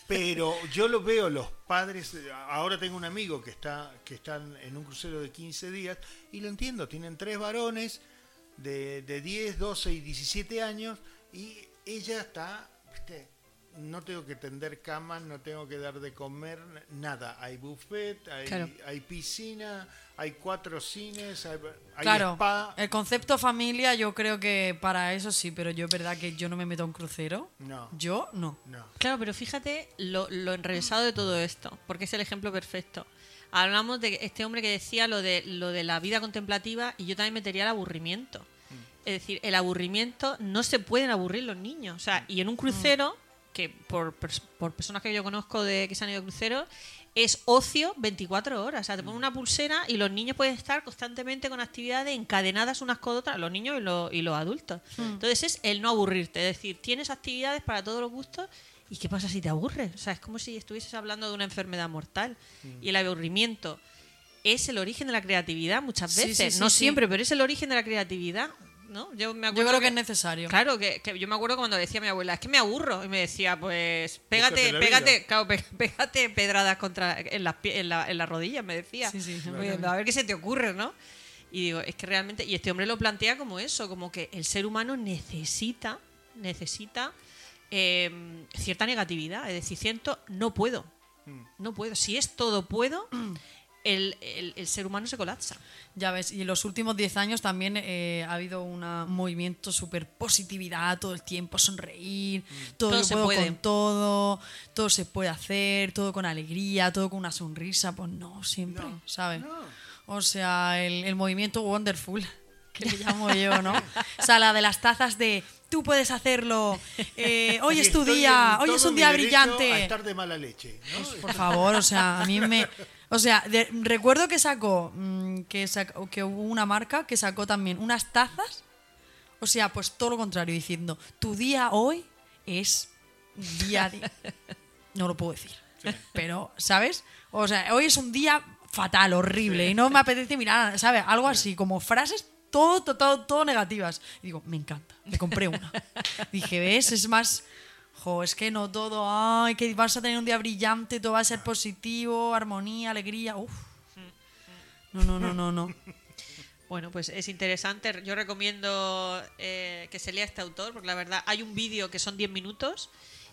Pero yo lo veo los padres, ahora tengo un amigo que está que están en un crucero de 15 días y lo entiendo, tienen tres varones de, de 10, 12 y 17 años y ella está, ¿viste? No tengo que tender camas, no tengo que dar de comer, nada. Hay buffet, hay, Claro. hay piscina, hay cuatro cines, hay, hay Claro, spa. el concepto familia yo creo que para eso sí, pero yo es verdad que yo no me meto a un crucero. No. Yo no. No. Claro, pero fíjate lo, lo enrevesado de todo esto, porque es el ejemplo perfecto. Hablamos de este hombre que decía lo de, lo de la vida contemplativa y yo también metería el aburrimiento. Es decir, el aburrimiento no se pueden aburrir los niños. O sea, y en un crucero, que por, por personas que yo conozco de que se han ido a cruceros, es ocio 24 horas. O sea, te ponen una pulsera y los niños pueden estar constantemente con actividades encadenadas unas con otras, los niños y los, y los adultos. Entonces es el no aburrirte. Es decir, tienes actividades para todos los gustos ¿Y qué pasa si te aburres? O sea, es como si estuvieses hablando de una enfermedad mortal. Y el aburrimiento es el origen de la creatividad muchas Sí, veces. sí, no sí, sí. siempre, pero es el origen de la creatividad. ¿No? Yo, me Yo acuerdo creo que es necesario. Claro, que, que yo me acuerdo cuando decía mi abuela, es que me aburro. Y me decía, pues, pégate, pégate, claro, *laughs* pégate pedradas contra, en, las en, la, en las rodillas, me decía. Sí, sí, Oye, a ver qué se te ocurre, ¿no? Y digo, es que realmente, y este hombre lo plantea como eso, como que el ser humano necesita, necesita eh, cierta negatividad. Es decir, siento, no puedo. No puedo. Si es todo puedo, *clears throat* el, el- el ser humano se colapsa. Ya ves, y en los últimos 10 años también eh, ha habido una- un movimiento súper positividad, todo el tiempo sonreír, todo, Todo yo se puede. con todo, todo se puede hacer, todo con alegría, todo con una sonrisa, pues no, siempre, No, ¿sabes? no. O sea, el, el movimiento wonderful, *laughs* que le llamo yo, ¿no? O sea, la de las tazas de tú puedes hacerlo, eh, hoy es tu día, hoy es todo un día derecho A brillante. estar de mala leche. ¿no? Por favor, o sea, a mí me. O sea, de- recuerdo que sacó. mm, que, sacó- que hubo una marca que sacó también unas tazas. O sea, pues todo lo contrario, diciendo: Tu día hoy es día. de-". *laughs* No lo puedo decir. Pero, ¿sabes? O sea, hoy es un día fatal, horrible. Y no me apetece mirar, ¿sabes? Algo así, como frases todo, todo, todo, todo negativas. Y digo, me encanta. Me compré una. *laughs* Dije, ¿ves? Es más. Jo, es que no todo. Ay, que vas a tener un día brillante, todo va a ser positivo, armonía, alegría. Uf. No, no, no, no, no. *laughs* Bueno, pues es interesante. Yo recomiendo eh, que se lea este autor, porque la verdad hay un vídeo que son 10 minutos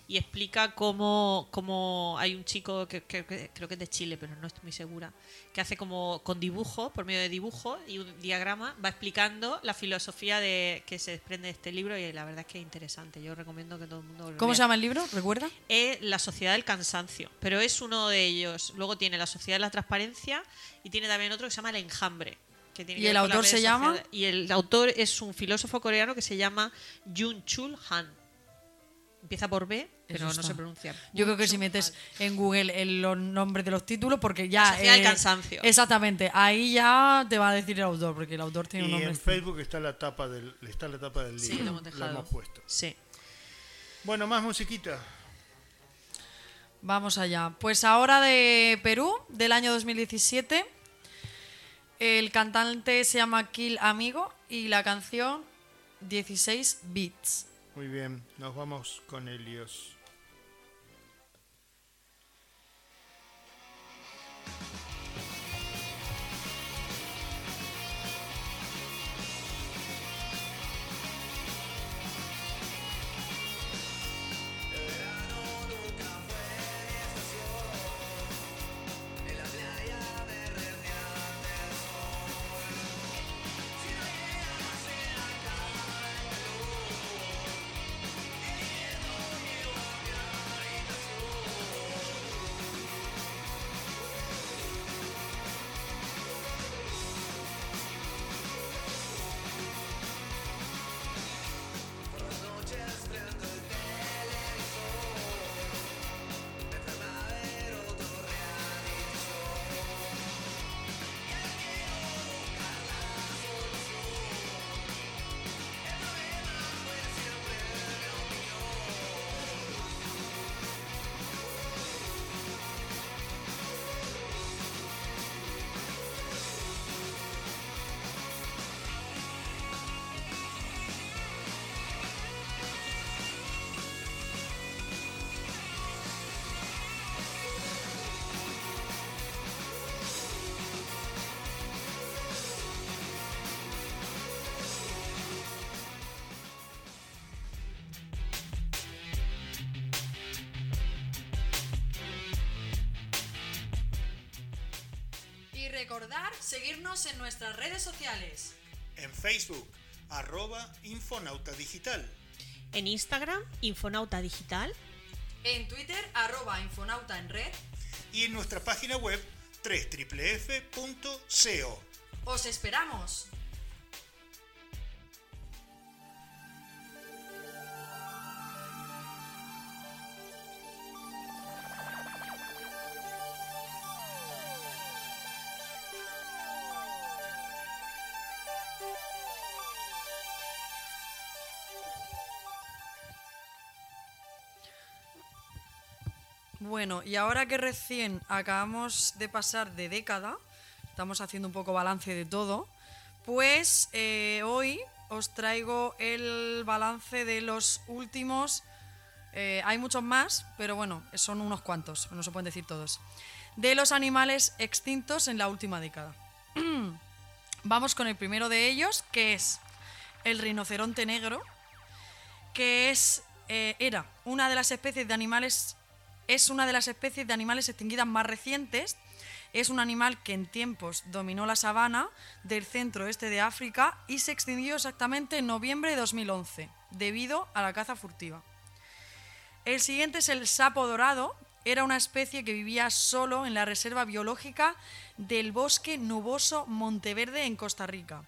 y explica cómo, cómo hay un chico que, que- que creo que es de Chile, pero no estoy muy segura, que hace como con dibujo, por medio de dibujo y un diagrama, va explicando la filosofía de que se desprende de este libro y la verdad es que es interesante. Yo recomiendo que todo el mundo lo ¿Cómo lea. se llama el libro? ¿Recuerda? es La Sociedad del Cansancio, pero es uno de ellos. Luego tiene La Sociedad de la Transparencia y tiene también otro que se llama El Enjambre. que tiene ¿Y que el autor se llama? Y el autor es un filósofo coreano que se llama Jun Chul Han. Empieza por B, pero Eso no está. se pronuncia. Yo creo que si metes en Google el- los nombres de los títulos, porque ya. La sociedad del cansancio. Exactamente, ahí ya te va a decir el autor, porque el autor tiene un Y nombre. en Facebook está la tapa del, está la tapa del Sí, libro. lo hemos dejado. hemos puesto. Sí. Bueno, más musiquita. Vamos allá. Pues ahora de Perú, del año 2017. El cantante se llama Kill Amigo y la canción 16 Beats. Muy bien, nos vamos con Helios. Seguirnos en nuestras redes sociales. En Facebook, arroba Infonauta Digital. En Instagram, Infonauta Digital. En Twitter, arroba Infonauta en red. Y en nuestra página web, www.co. ¡Os esperamos! Bueno, y ahora que recién acabamos de pasar de década, estamos haciendo un poco balance de todo, pues eh, hoy os traigo el balance de los últimos, eh, hay muchos más, pero bueno, son unos cuantos, no se pueden decir todos, de los animales extintos en la última década. *clears throat* Vamos con el primero de ellos, que es el rinoceronte negro, que es, eh, era una de las especies de animales es una de las especies de animales extinguidas más recientes. Es un animal que en tiempos dominó la sabana del centro-oeste de África y se extinguió exactamente en noviembre de 2011, debido a la caza furtiva. El siguiente es el sapo dorado. Era una especie que vivía solo en la reserva biológica del bosque nuboso Monteverde en Costa Rica.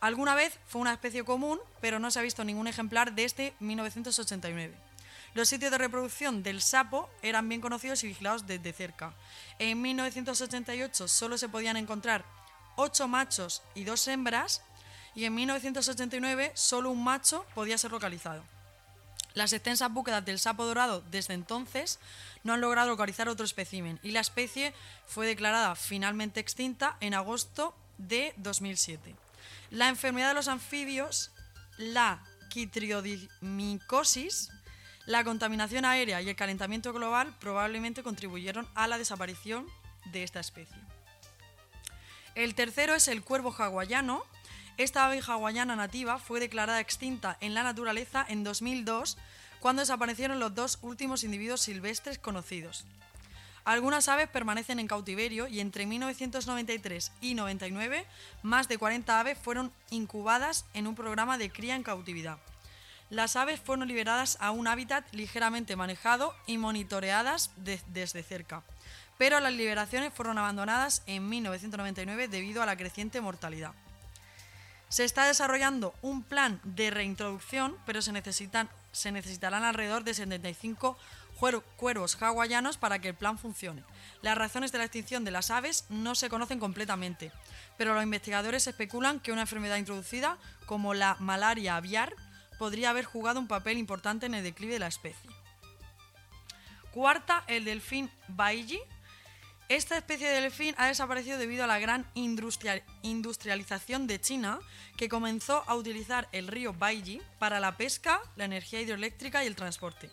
Alguna vez fue una especie común, pero no se ha visto ningún ejemplar desde 1989. Los sitios de reproducción del sapo eran bien conocidos y vigilados desde cerca. En 1988 solo se podían encontrar 8 machos y 2 hembras y en 1989 solo un macho podía ser localizado. Las extensas búsquedas del sapo dorado desde entonces no han logrado localizar otro espécimen y la especie fue declarada finalmente extinta en agosto de 2007. La enfermedad de los anfibios, la quitriodimicosis, la contaminación aérea y el calentamiento global probablemente contribuyeron a la desaparición de esta especie. El tercero es el cuervo hawaiano. Esta ave hawaiana nativa fue declarada extinta en la naturaleza en 2002 cuando desaparecieron los dos últimos individuos silvestres conocidos. Algunas aves permanecen en cautiverio y entre 1993 y 99 más de 40 aves fueron incubadas en un programa de cría en cautividad. Las aves fueron liberadas a un hábitat ligeramente manejado y monitoreadas desde cerca, pero las liberaciones fueron abandonadas en 1999 debido a la creciente mortalidad. Se está desarrollando un plan de reintroducción, pero se, se necesitarán alrededor de 75 cuervos hawaianos para que el plan funcione. Las razones de la extinción de las aves no se conocen completamente, pero los investigadores especulan que una enfermedad introducida, como la malaria aviar, podría haber jugado un papel importante en el declive de la especie. Cuarta, el delfín Baiji. Esta especie de delfín ha desaparecido debido a la gran industrialización de China, que comenzó a utilizar el río Baiji para la pesca, la energía hidroeléctrica y el transporte.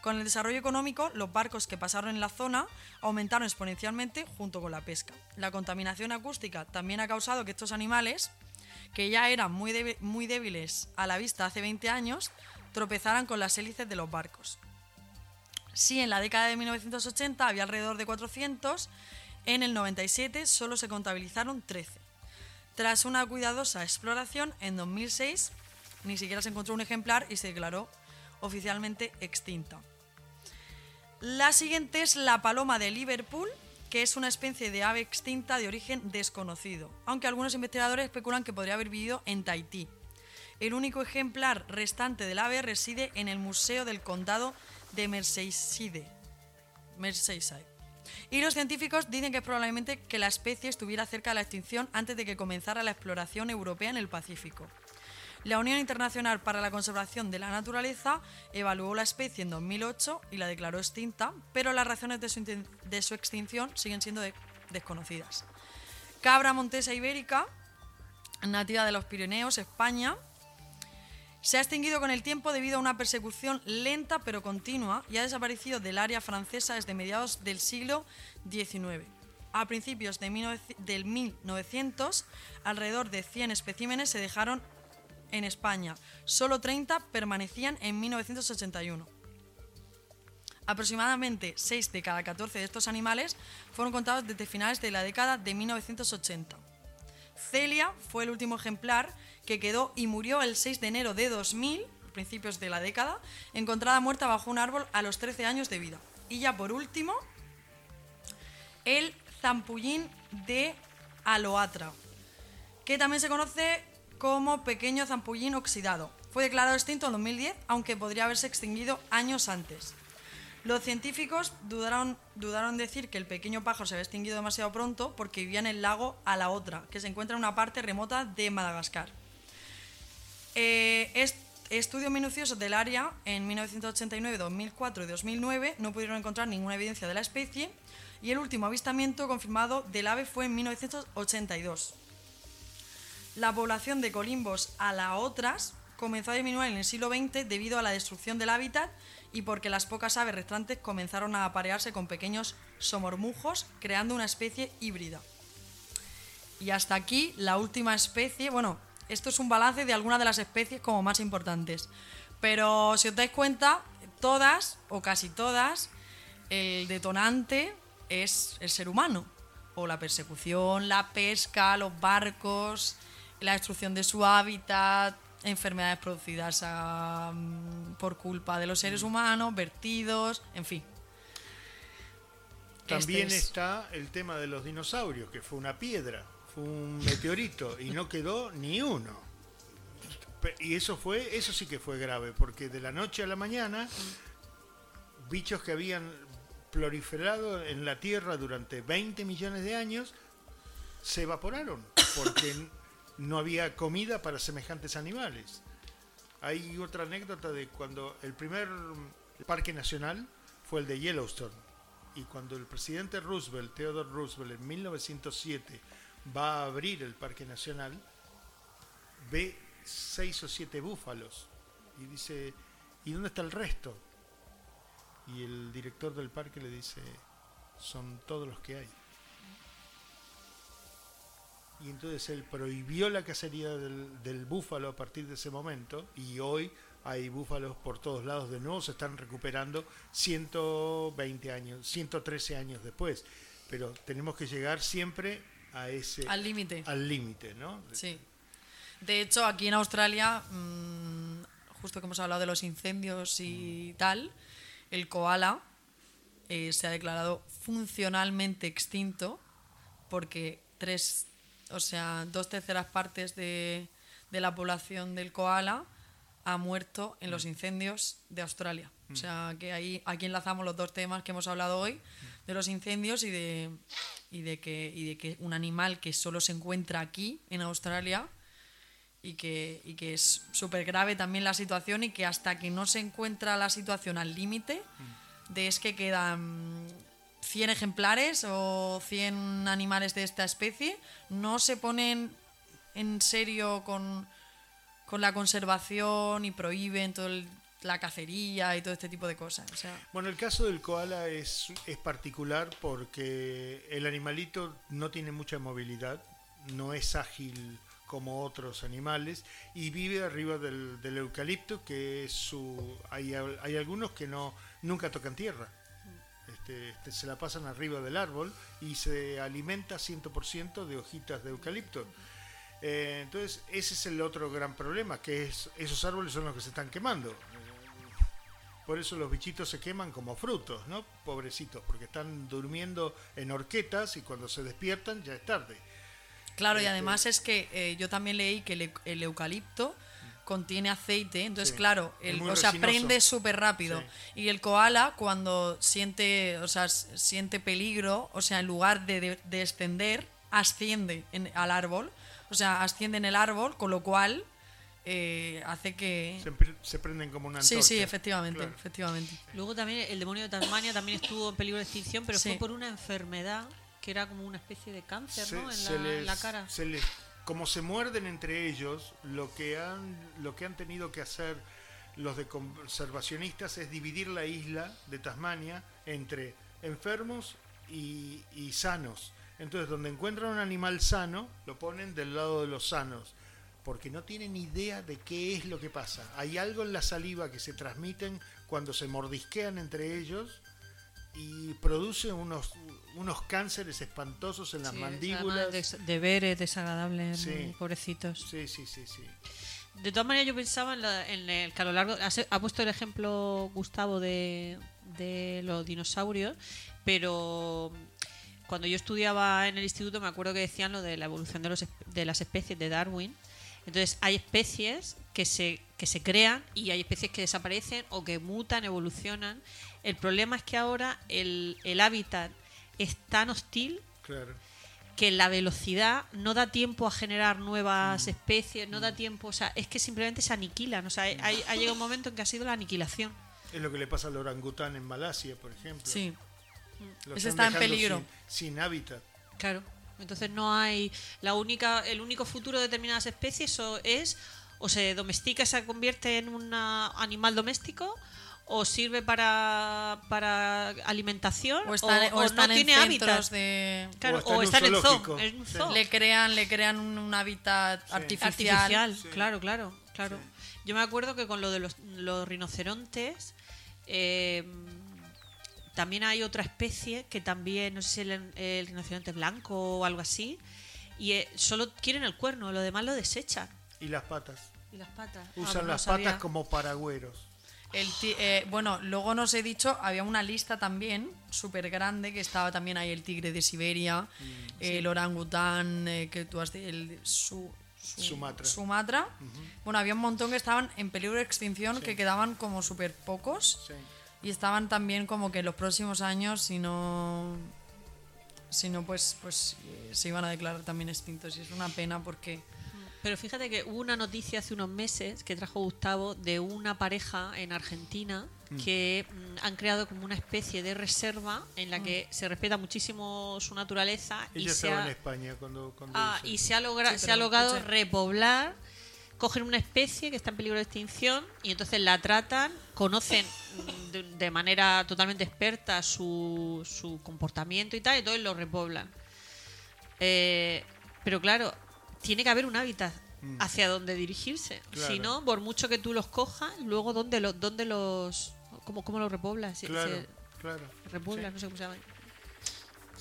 Con el desarrollo económico, los barcos que pasaron en la zona aumentaron exponencialmente junto con la pesca. La contaminación acústica también ha causado que estos animales que ya eran muy, muy débiles a la vista hace 20 años, tropezaran con las hélices de los barcos. Si en la década de 1980 había alrededor de 400, en el 97 solo se contabilizaron 13. Tras una cuidadosa exploración, en 2006 ni siquiera se encontró un ejemplar y se declaró oficialmente extinta. La siguiente es la paloma de Liverpool, que es una especie de ave extinta de origen desconocido, aunque algunos investigadores especulan que podría haber vivido en Tahití. El único ejemplar restante del ave reside en el Museo del Condado de Merseyside. Merseyside. Y los científicos dicen que es probablemente que la especie estuviera cerca de la extinción antes de que comenzara la exploración europea en el Pacífico. La Unión Internacional para la Conservación de la Naturaleza evaluó la especie en 2008 y la declaró extinta, pero las razones de su, extinción siguen siendo desconocidas. Cabra montesa ibérica, nativa de los Pirineos, España, se ha extinguido con el tiempo debido a una persecución lenta pero continua y ha desaparecido del área francesa desde mediados del siglo XIX. A principios de del 1900, alrededor de 100 especímenes se dejaron en España. Solo 30 permanecían en 1981. Aproximadamente 6 de cada 14 de estos animales fueron contados desde finales de la década de 1980. Celia fue el último ejemplar que quedó y murió el 6 de enero de 2000, principios de la década, encontrada muerta bajo un árbol a los 13 años de vida. Y ya por último, el zampullín de Aloatra, que también se conoce como pequeño zampullín oxidado. Fue declarado extinto en 2010, aunque podría haberse extinguido años antes. Los científicos dudaron, dudaron decir que el pequeño pájaro se había extinguido demasiado pronto porque vivía en el lago Alaotra, que se encuentra en una parte remota de Madagascar. Eh, estudios minuciosos del área en 1989, 2004 y 2009 no pudieron encontrar ninguna evidencia de la especie y el último avistamiento confirmado del ave fue en 1982. La población de colimbos a la otras comenzó a disminuir en el siglo XX debido a la destrucción del hábitat y porque las pocas aves restantes comenzaron a aparearse con pequeños somormujos, creando una especie híbrida. Y hasta aquí la última especie, bueno, esto es un balance de algunas de las especies como más importantes. Pero si os dais cuenta, todas o casi todas, el detonante es el ser humano. O la persecución, la pesca, los barcos, la destrucción de su hábitat, enfermedades producidas por culpa de los seres mm. humanos, vertidos, en fin. También este está el tema de los dinosaurios, que fue una piedra, fue un meteorito y no quedó ni uno. Y eso fue, eso sí que fue grave, porque de la noche a la mañana bichos que habían proliferado en la Tierra durante 20 millones de años se evaporaron, porque no había comida para semejantes animales. Hay otra anécdota de cuando el primer parque nacional fue el de Yellowstone. Y cuando el presidente Roosevelt, Theodore Roosevelt, en 1907 va a abrir el parque nacional, ve seis o siete búfalos y dice, ¿y dónde está el resto? Y el director del parque le dice, son todos los que hay y entonces él prohibió la cacería del, búfalo a partir de ese momento y hoy hay búfalos por todos lados de nuevo, se están recuperando 120 años, 113 años después, pero tenemos que llegar siempre a ese... Al límite. Al límite, ¿no? Sí. De hecho, aquí en Australia, mm, justo que hemos hablado de los incendios y tal, el koala eh, se ha declarado funcionalmente extinto porque tres o sea, dos terceras partes de, la población del koala ha muerto en los mm. incendios de Australia. O mm. sea, que ahí aquí enlazamos los dos temas que hemos hablado hoy, mm. de los incendios y de, y de, que, y de que un animal que solo se encuentra aquí, en Australia, y que, y que es súper grave también la situación y que hasta que no se encuentra la situación al límite, de es que quedan 100 ejemplares o 100 animales de esta especie, no se ponen en serio con, la conservación y prohíben toda la cacería y todo este tipo de cosas. Bueno, el caso del koala es, es particular porque el animalito no tiene mucha movilidad, no es ágil como otros animales y vive arriba del, eucalipto que es su hay, hay algunos que no nunca tocan tierra este, este, se la pasan arriba del árbol y se alimenta 100% de hojitas de eucalipto. Eh, entonces, ese es el otro gran problema, que es esos árboles son los que se están quemando. Por eso los bichitos se queman como frutos, ¿no? Pobrecitos, porque están durmiendo en horquetas y cuando se despiertan ya es tarde. Claro, y este, además es que eh, yo también leí que el eucalipto contiene aceite, entonces claro, el, o sea, prende súper rápido. Y el koala cuando siente, o sea, siente peligro, o sea, en lugar de, descender, asciende en, al árbol, o sea, asciende en el árbol, con lo cual eh, hace que se, prenden como una antorcha. Sí, sí, efectivamente, efectivamente. Luego también el demonio de Tasmania también estuvo en peligro de extinción, pero fue por una enfermedad que era como una especie de cáncer, ¿no? En la, cara como se muerden entre ellos, lo que han, lo que han tenido que hacer los de conservacionistas es dividir la isla de Tasmania entre enfermos y, sanos. Entonces, donde encuentran un animal sano, lo ponen del lado de los sanos. porque no tienen idea de qué es lo que pasa. Hay algo en la saliva que se transmiten cuando se mordisquean entre ellos y produce unos, unos cánceres espantosos en las Sí, mandíbulas. De, ver es desagradable, Sí. pobrecitos. Sí, sí, sí, sí. De todas maneras, yo pensaba en, la- en el que a lo largo. Ha, puesto el ejemplo Gustavo de, de los dinosaurios, pero cuando yo estudiaba en el instituto me acuerdo que decían lo de la evolución de, los, de las especies de Darwin. Entonces, hay especies que se, que se crean y hay especies que desaparecen o que mutan, evolucionan. El problema es que ahora el, el hábitat es tan hostil Claro. que la velocidad no da tiempo a generar Mm. nuevas especies, no da tiempo, o sea, es que simplemente se aniquilan, o sea, hay- hay- ha llegado un momento en que ha sido la aniquilación. Es lo que le pasa al orangután en Malasia, por ejemplo. Sí. Lo Ese están está en peligro. Sin, sin hábitat. Claro. Entonces no hay la única el único futuro de determinadas especies o es o se domestica, se convierte en un animal doméstico o sirve para, para alimentación O están, o o están no en tiene hábitat. de... Claro, O o está está en el zoo, zoológico. en un Sí. zoo. Le crean, le crean un, un hábitat artificial. artificial. Sí. Claro, claro, claro. Yo me acuerdo que con lo de los, los rinocerontes eh, también hay otra especie que también, no sé si el, el rinoceronte blanco o algo así, y eh, solo quieren el cuerno, lo demás lo desechan. Y las patas. Y las patas. Ah, Usan pues no las sabía. patas como paragüeros. El eh, bueno, luego nos he dicho, había una lista también súper grande que estaba también ahí el tigre de Siberia, el orangután, eh, que tú has el su, su- Sumatra. Sumatra. Bueno, había un montón que estaban en peligro de extinción, que quedaban como súper pocos. Sí. Y estaban también como que en los próximos años, si no, si no pues, pues eh, se iban a declarar también extintos. Y es una pena porque... Pero fíjate que hubo una noticia hace unos meses que trajo Gustavo de una pareja en Argentina que mm, han creado como una especie de reserva en la que se respeta muchísimo su naturaleza y Ella se, estaba ha, en España cuando, cuando ah, y se ha, logra- Sí, se ha logrado repoblar, cogen una especie que está en peligro de extinción y entonces la tratan, conocen mm, de, de manera totalmente experta su, su comportamiento y tal, y entonces lo repoblan. Eh, pero claro, tiene que haber un hábitat hacia donde dirigirse. Claro. Si no, por mucho que tú los cojas, luego dónde los, dónde los, cómo, cómo los repoblas, Claro, claro. repoblan, no sé cómo se llama.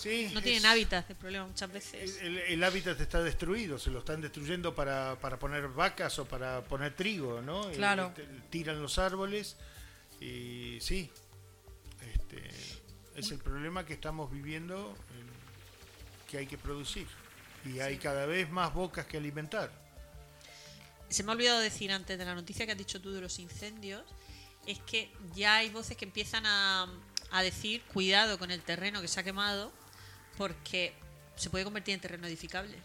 Sí, No es- tienen hábitat, el problema muchas veces. El, el hábitat está destruido, se lo están destruyendo para, para poner vacas o para poner trigo, ¿no? Claro. tiran los árboles y sí, este, es el problema que estamos viviendo, que hay que producir. Y hay cada vez más bocas que alimentar. Se me ha olvidado decir antes de la noticia que has dicho tú de los incendios, es que ya hay voces que empiezan a, a decir cuidado con el terreno que se ha quemado porque se puede convertir en terreno edificable.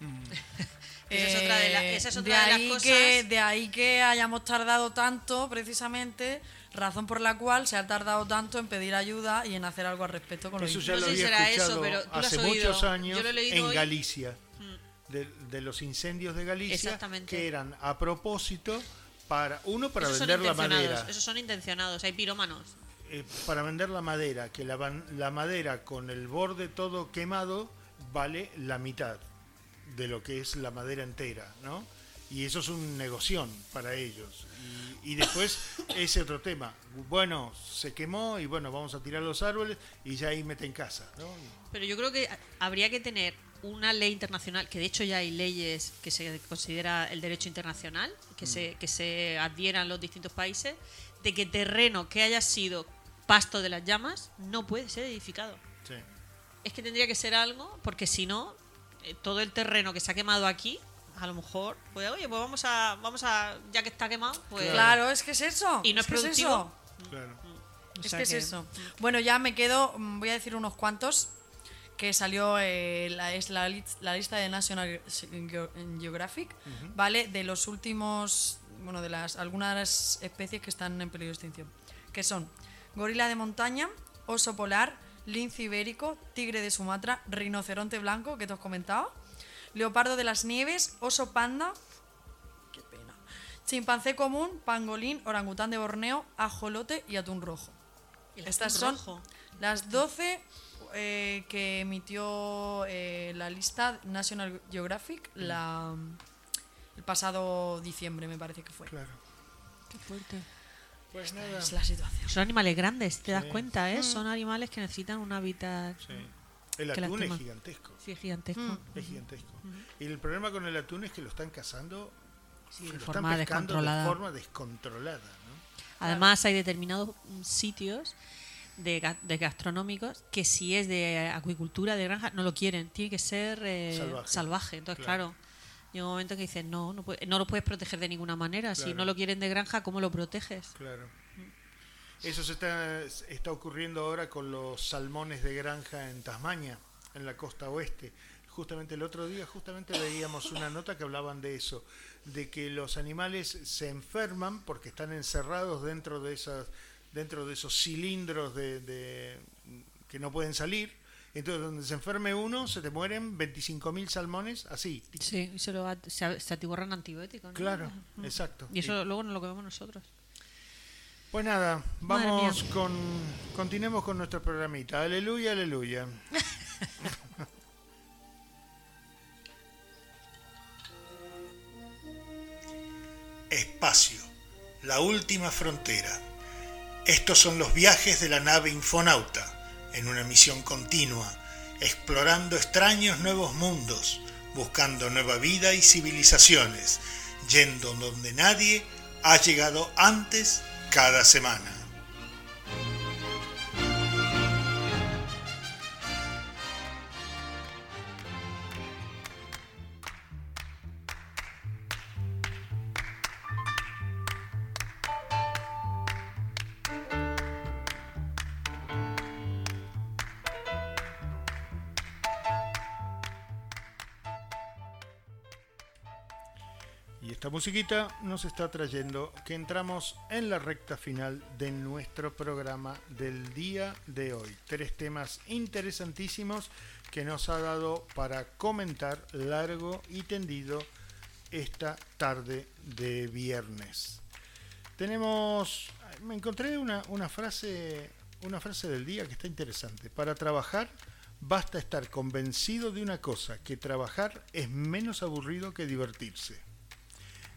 *laughs* esa es otra de, la- esa es Eh, otra de las ahí cosas. Que, de ahí que hayamos tardado tanto, precisamente, razón por la cual se ha tardado tanto en pedir ayuda y en hacer algo al respecto con los Eso incendios. ya No lo sé si será eso, escuchado pero tú lo has hace oído. muchos años Yo lo he leído en hoy. Galicia, Mm. de, de los incendios de Galicia, Exactamente. que eran a propósito para uno para esos vender la madera. esos son intencionados, hay pirómanos. Eh, para vender la madera, que la, van- la madera con el borde todo quemado vale la mitad de lo que es la madera entera, ¿no? Y eso es un negoción para ellos. Y, y después *laughs* ese otro tema. Bueno, se quemó y bueno, vamos a tirar los árboles y ya ahí meten casa, ¿no? Pero yo creo que habría que tener una ley internacional, que de hecho ya hay leyes que se considera el derecho internacional, que, se, que se adhieran los distintos países, de que terreno que haya sido pasto de las llamas no puede ser edificado. Sí. Es que tendría que ser algo, porque si no, eh, todo el terreno que se ha quemado aquí, a lo mejor, pues oye, pues vamos a, vamos a, ya que está quemado, pues... Claro, es que es eso. Y no es que productivo. eso. Claro. o Es que es eso. Bueno, ya me quedo, mm, voy a decir unos cuantos que salió, eh, la, es la, lis- la lista de National Geo- Geographic, ¿vale? De los últimos, bueno, de las algunas especies que están en peligro de extinción, que son gorila de montaña, oso polar, lince ibérico, tigre de Sumatra, rinoceronte blanco, que te os comentaba, leopardo de las nieves, oso panda, qué pena, chimpancé común, pangolín, orangután de Borneo, ajolote y atún rojo. El Estas atún son rojo. las 12 eh, que emitió eh, la lista National Geographic, la, El pasado diciembre me parece que fue. Claro. Qué fuerte. Pues nada. Es la situación. Son animales grandes, te das cuenta, ¿eh? Son animales que necesitan un hábitat Sí. El atún es gigantesco. sí, gigantesco. Mm. Es gigantesco. Y el problema con el atún es que lo están cazando Sí, lo de están forma pescando descontrolada. de forma descontrolada. ¿no? Además, hay determinados mm, sitios de, de gastronómicos que si es de acuicultura, de granja, no lo quieren. Tiene que ser eh, Salvaje. salvaje. Entonces, Claro. claro. Llega un momento que dices, no, no, puede- no lo puedes proteger de ninguna manera. Si Claro. no lo quieren de granja, ¿cómo lo proteges? Claro. Eso se está, está ocurriendo ahora con los salmones de granja en Tasmania, en la costa oeste. Justamente el otro día, justamente veíamos una nota que hablaban de eso, de que los animales se enferman porque están encerrados dentro de esas, dentro de esos cilindros de, de- que no pueden salir. Entonces, donde se enferme uno, se te mueren 25.000 salmones así. Sí, y se, lo, se, se atiborran antibióticos. ¿no? Claro, exacto. Y eso luego no lo comemos nosotros. Pues nada, vamos con. Continuemos con nuestro programita. Aleluya, aleluya. *laughs* Espacio, la última frontera. Estos son los viajes de la nave Infonauta, en una misión continua, explorando extraños nuevos mundos, buscando nueva vida y civilizaciones, yendo donde nadie ha llegado antes cada semana. Musiquita nos está trayendo que entramos en la recta final de nuestro programa del día de hoy. Tres temas interesantísimos que nos ha dado para comentar largo y tendido esta tarde de viernes. Tenemos, me encontré una, frase, una frase del día que está interesante. Para trabajar basta estar convencido de una cosa, que trabajar es menos aburrido que divertirse.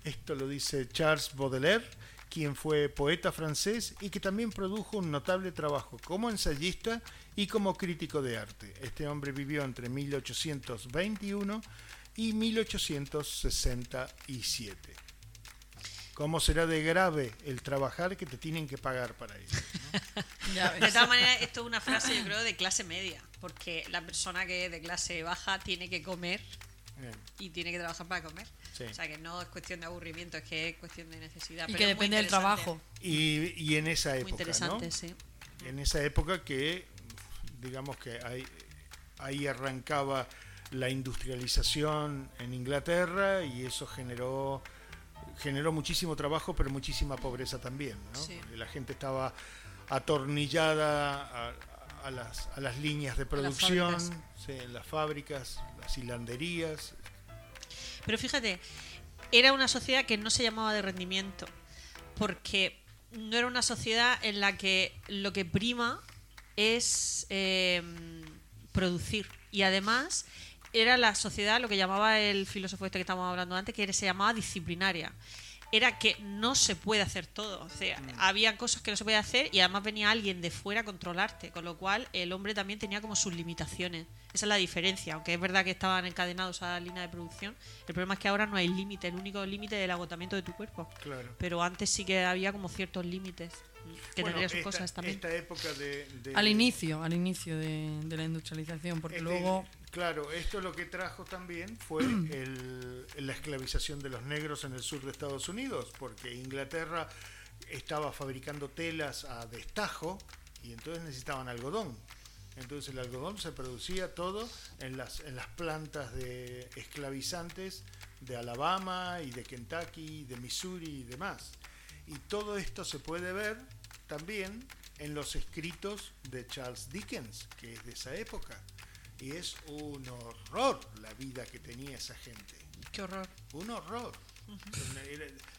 Esto lo dice Charles Baudelaire, quien fue poeta francés y que también produjo un notable trabajo como ensayista y como crítico de arte. Este hombre vivió entre 1821 y 1867. ¿Cómo será de grave el trabajar que te tienen que pagar para ello? *laughs* Ya De todas maneras, esto es una frase, yo creo, de clase media. Porque la persona que es de clase baja tiene que comer Bien. y tiene que trabajar para comer. Sí. O sea que no es cuestión de aburrimiento, es que es cuestión de necesidad. Y Pero que muy depende del trabajo. Y, y en esa Muy época, interesante, ¿no? sí. en esa época que digamos que ahí, ahí arrancaba la industrialización en Inglaterra y eso generó generó muchísimo trabajo pero muchísima pobreza también ¿no? Sí. La gente estaba atornillada a, a las, a las líneas de las producción sí, en las fábricas las hilanderías Pero fíjate, era una sociedad que no se llamaba de rendimiento, porque no era una sociedad en la que lo que prima es eh, producir. Y además era la sociedad, lo que llamaba el filósofo este que estábamos hablando antes, que se llamaba disciplinaria. Era que no se puede hacer todo. O sea, había cosas que no se podía hacer y además venía alguien de fuera a controlarte. Con lo cual el hombre también tenía como sus limitaciones. Esa es la diferencia. Aunque es verdad que estaban encadenados a la línea de producción, el problema es que ahora no hay límite. El único límite es el agotamiento de tu cuerpo. claro Pero antes sí que había como ciertos límites. Que Bueno, tendría sus esta, cosas también. esta época de, de- Al inicio, al inicio de, de la industrialización, porque Este, luego Claro, esto lo que trajo también fue *clears throat* el- la esclavización de los negros en el sur de Estados Unidos, porque Inglaterra estaba fabricando telas a destajo y entonces necesitaban algodón. Entonces el algodón se producía todo en las, en las plantas de esclavizantes de Alabama y de Kentucky, de Missouri y demás. Y todo esto se puede ver también en los escritos de Charles Dickens, que es de esa época. Y es un horror la vida que tenía esa gente. Qué horror. Un horror.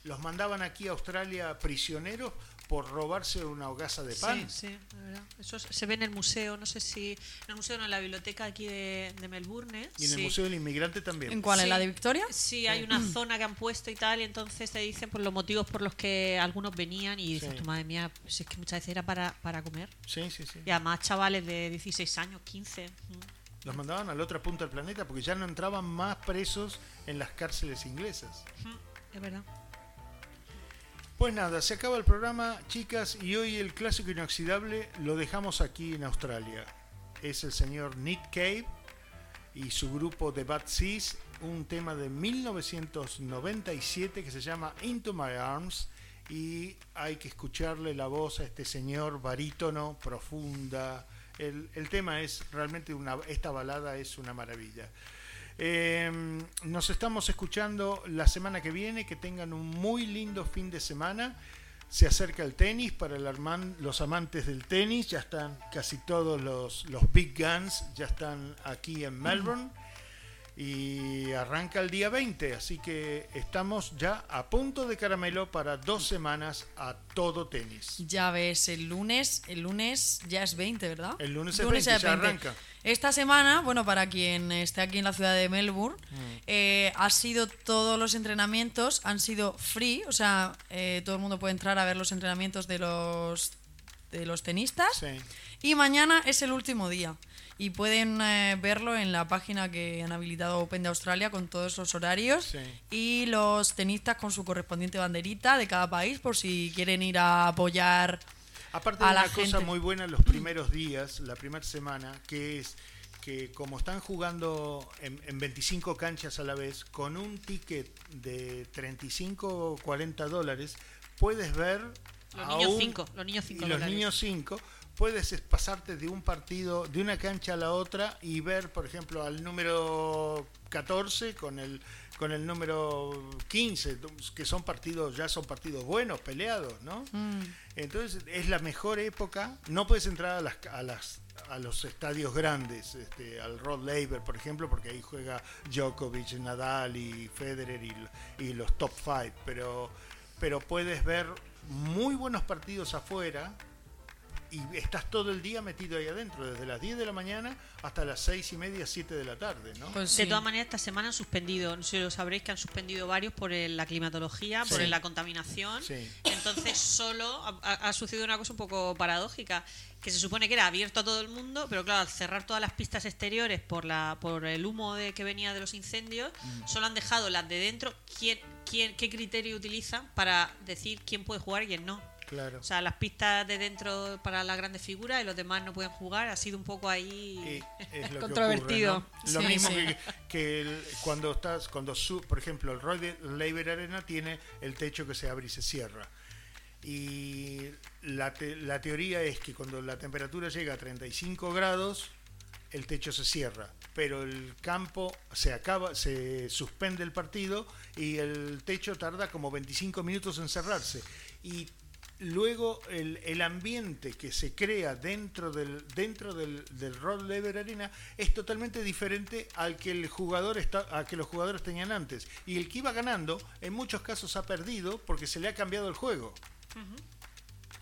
Los mandaban aquí a Australia prisioneros por robarse una hogaza de pan. Sí, sí, la verdad. Eso es- se ve en el museo, no sé si. En el museo, no, en la biblioteca aquí de, de Melbourne. Y en el sí. Museo del Inmigrante también. ¿En cuál? ¿En Sí. la de Victoria? Sí, hay una zona que han puesto y tal, y entonces te dicen por los motivos por los que algunos venían y dices, Sí. tu madre mía, pues es que muchas veces era para, para comer. Sí, sí, sí. Y además chavales de 16 años, 15. mm. Los mandaban a la otra punta del planeta porque ya no entraban más presos en las cárceles inglesas. Es verdad. Pues nada, se acaba el programa, chicas, y hoy el clásico inoxidable lo dejamos aquí en Australia. Es el señor Nick Cave y su grupo The Bad Seas, un tema de 1997 que se llama Into My Arms y hay que escucharle la voz a este señor barítono, profunda. El, el tema es realmente una, esta balada es una maravilla. Eh, nos estamos escuchando la semana que viene. Que tengan un muy lindo fin de semana. Se acerca el tenis para el los amantes del tenis. Ya están casi todos los, los big guns. Ya están aquí en Melbourne. Y arranca el día 20. Así que estamos ya a punto de caramelo para dos semanas a todo tenis. Ya ves, el lunes, el lunes ya es 20, ¿verdad? El lunes es 20, ya arranca. Esta semana, bueno, para quien esté aquí en la ciudad de Melbourne, Mm. eh, ha sido todos los entrenamientos han sido free, o sea, eh, todo el mundo puede entrar a ver los entrenamientos de los de los tenistas. Sí. Y mañana es el último día. Y pueden eh, verlo en la página que han habilitado Open de Australia con todos los horarios Sí. y los tenistas con su correspondiente banderita de cada país por si quieren ir a apoyar Aparte a de la una cosa muy buena los primeros días, la primera semana, que es que como están jugando en, en 25 canchas a la vez, con un ticket de 35 o 40 dólares, puedes ver... Los niños un- cinco, los niños cinco Y los dólares. niños 5, puedes es pasarte de un partido, de una cancha a la otra y ver, por ejemplo, al número 14 con el con el número 15, que son partidos, ya son partidos buenos, peleados, ¿no? Mm. Entonces es la mejor época. No puedes entrar a las a las a los estadios grandes, este, al Rod Laver, por ejemplo, porque ahí juega Djokovic, Nadal y Federer y, y los top five, pero pero puedes ver muy buenos partidos afuera y estás todo el día metido ahí adentro, desde las 10 de la mañana hasta las 6 y media, 7 de la tarde, ¿no? Pues De todas maneras, esta semana han suspendido, no sé si lo sabréis, que han suspendido varios por el- la climatología, por Sí. el- la contaminación. Sí. Entonces, solo ha sucedido una cosa un poco paradójica, que se supone que era abierto a todo el mundo, pero claro, al cerrar todas las pistas exteriores por la por el humo de, que venía de los incendios, Mm. solo han dejado las de dentro. ¿Quién, quién, ¿Qué criterio utilizan para decir quién puede jugar y quién no? Claro. O sea, las pistas de dentro para las grandes figuras y los demás no pueden jugar. Ha sido un poco ahí es *laughs* lo controvertido. ocurre, ¿no? Lo Sí, mismo sí. que, que el- cuando estás, cuando su, por ejemplo, el Roy de Labor Arena tiene el techo que se abre y se cierra. Y la, te- la teoría es que cuando la temperatura llega a 35 grados, el techo se cierra, pero el campo se acaba, se suspende el partido y el techo tarda como 25 minutos en cerrarse. Y luego el, el ambiente que se crea dentro del dentro del, del Rod Laver Arena es totalmente diferente al que el jugador está a que los jugadores tenían antes. Y el que iba ganando en muchos casos ha perdido porque se le ha cambiado el juego.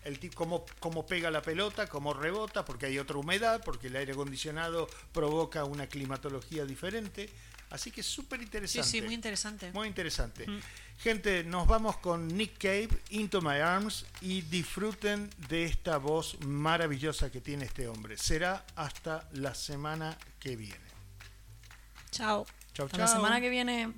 El cómo, cómo pega la pelota, cómo rebota, porque hay otra humedad, porque el aire acondicionado provoca una climatología diferente. Así que es súper Sí, interesante. sí, muy interesante. Muy interesante. Mm. Gente, nos vamos con Nick Cave, Into My Arms, y disfruten de esta voz maravillosa que tiene este hombre. Será hasta la semana que viene. Chao. Hasta chau. la semana que viene.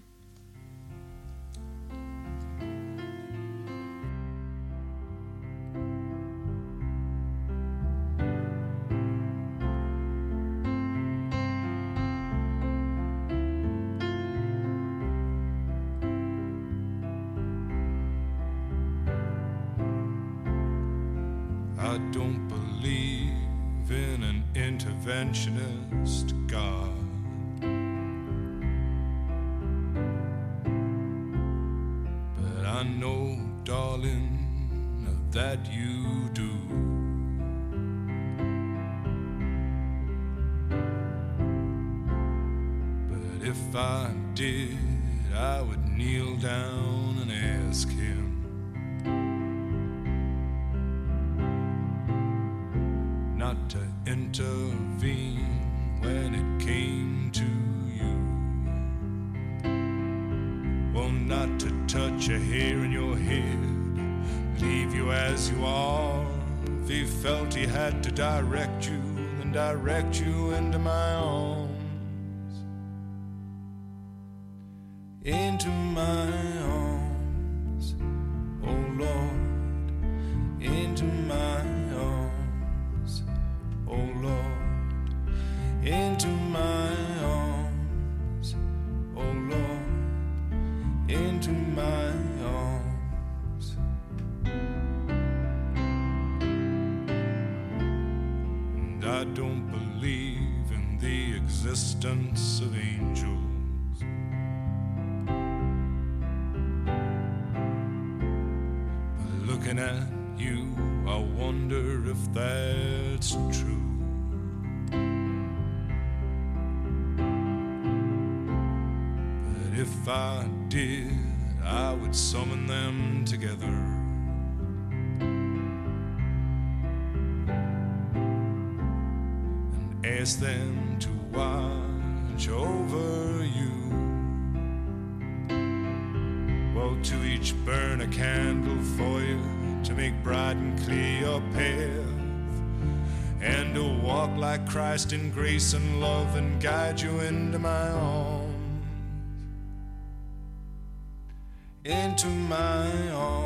A hair in your head, leave you as you are. If he felt he had to direct you, then direct you into my arms. Into my looking at you, I wonder if that's true. But if I did, I would summon them together. and ask them to watch over you. Well, to each burn a candle make bright and clear your path, and to walk like Christ in grace and love and guide you into my arms. Into my arms,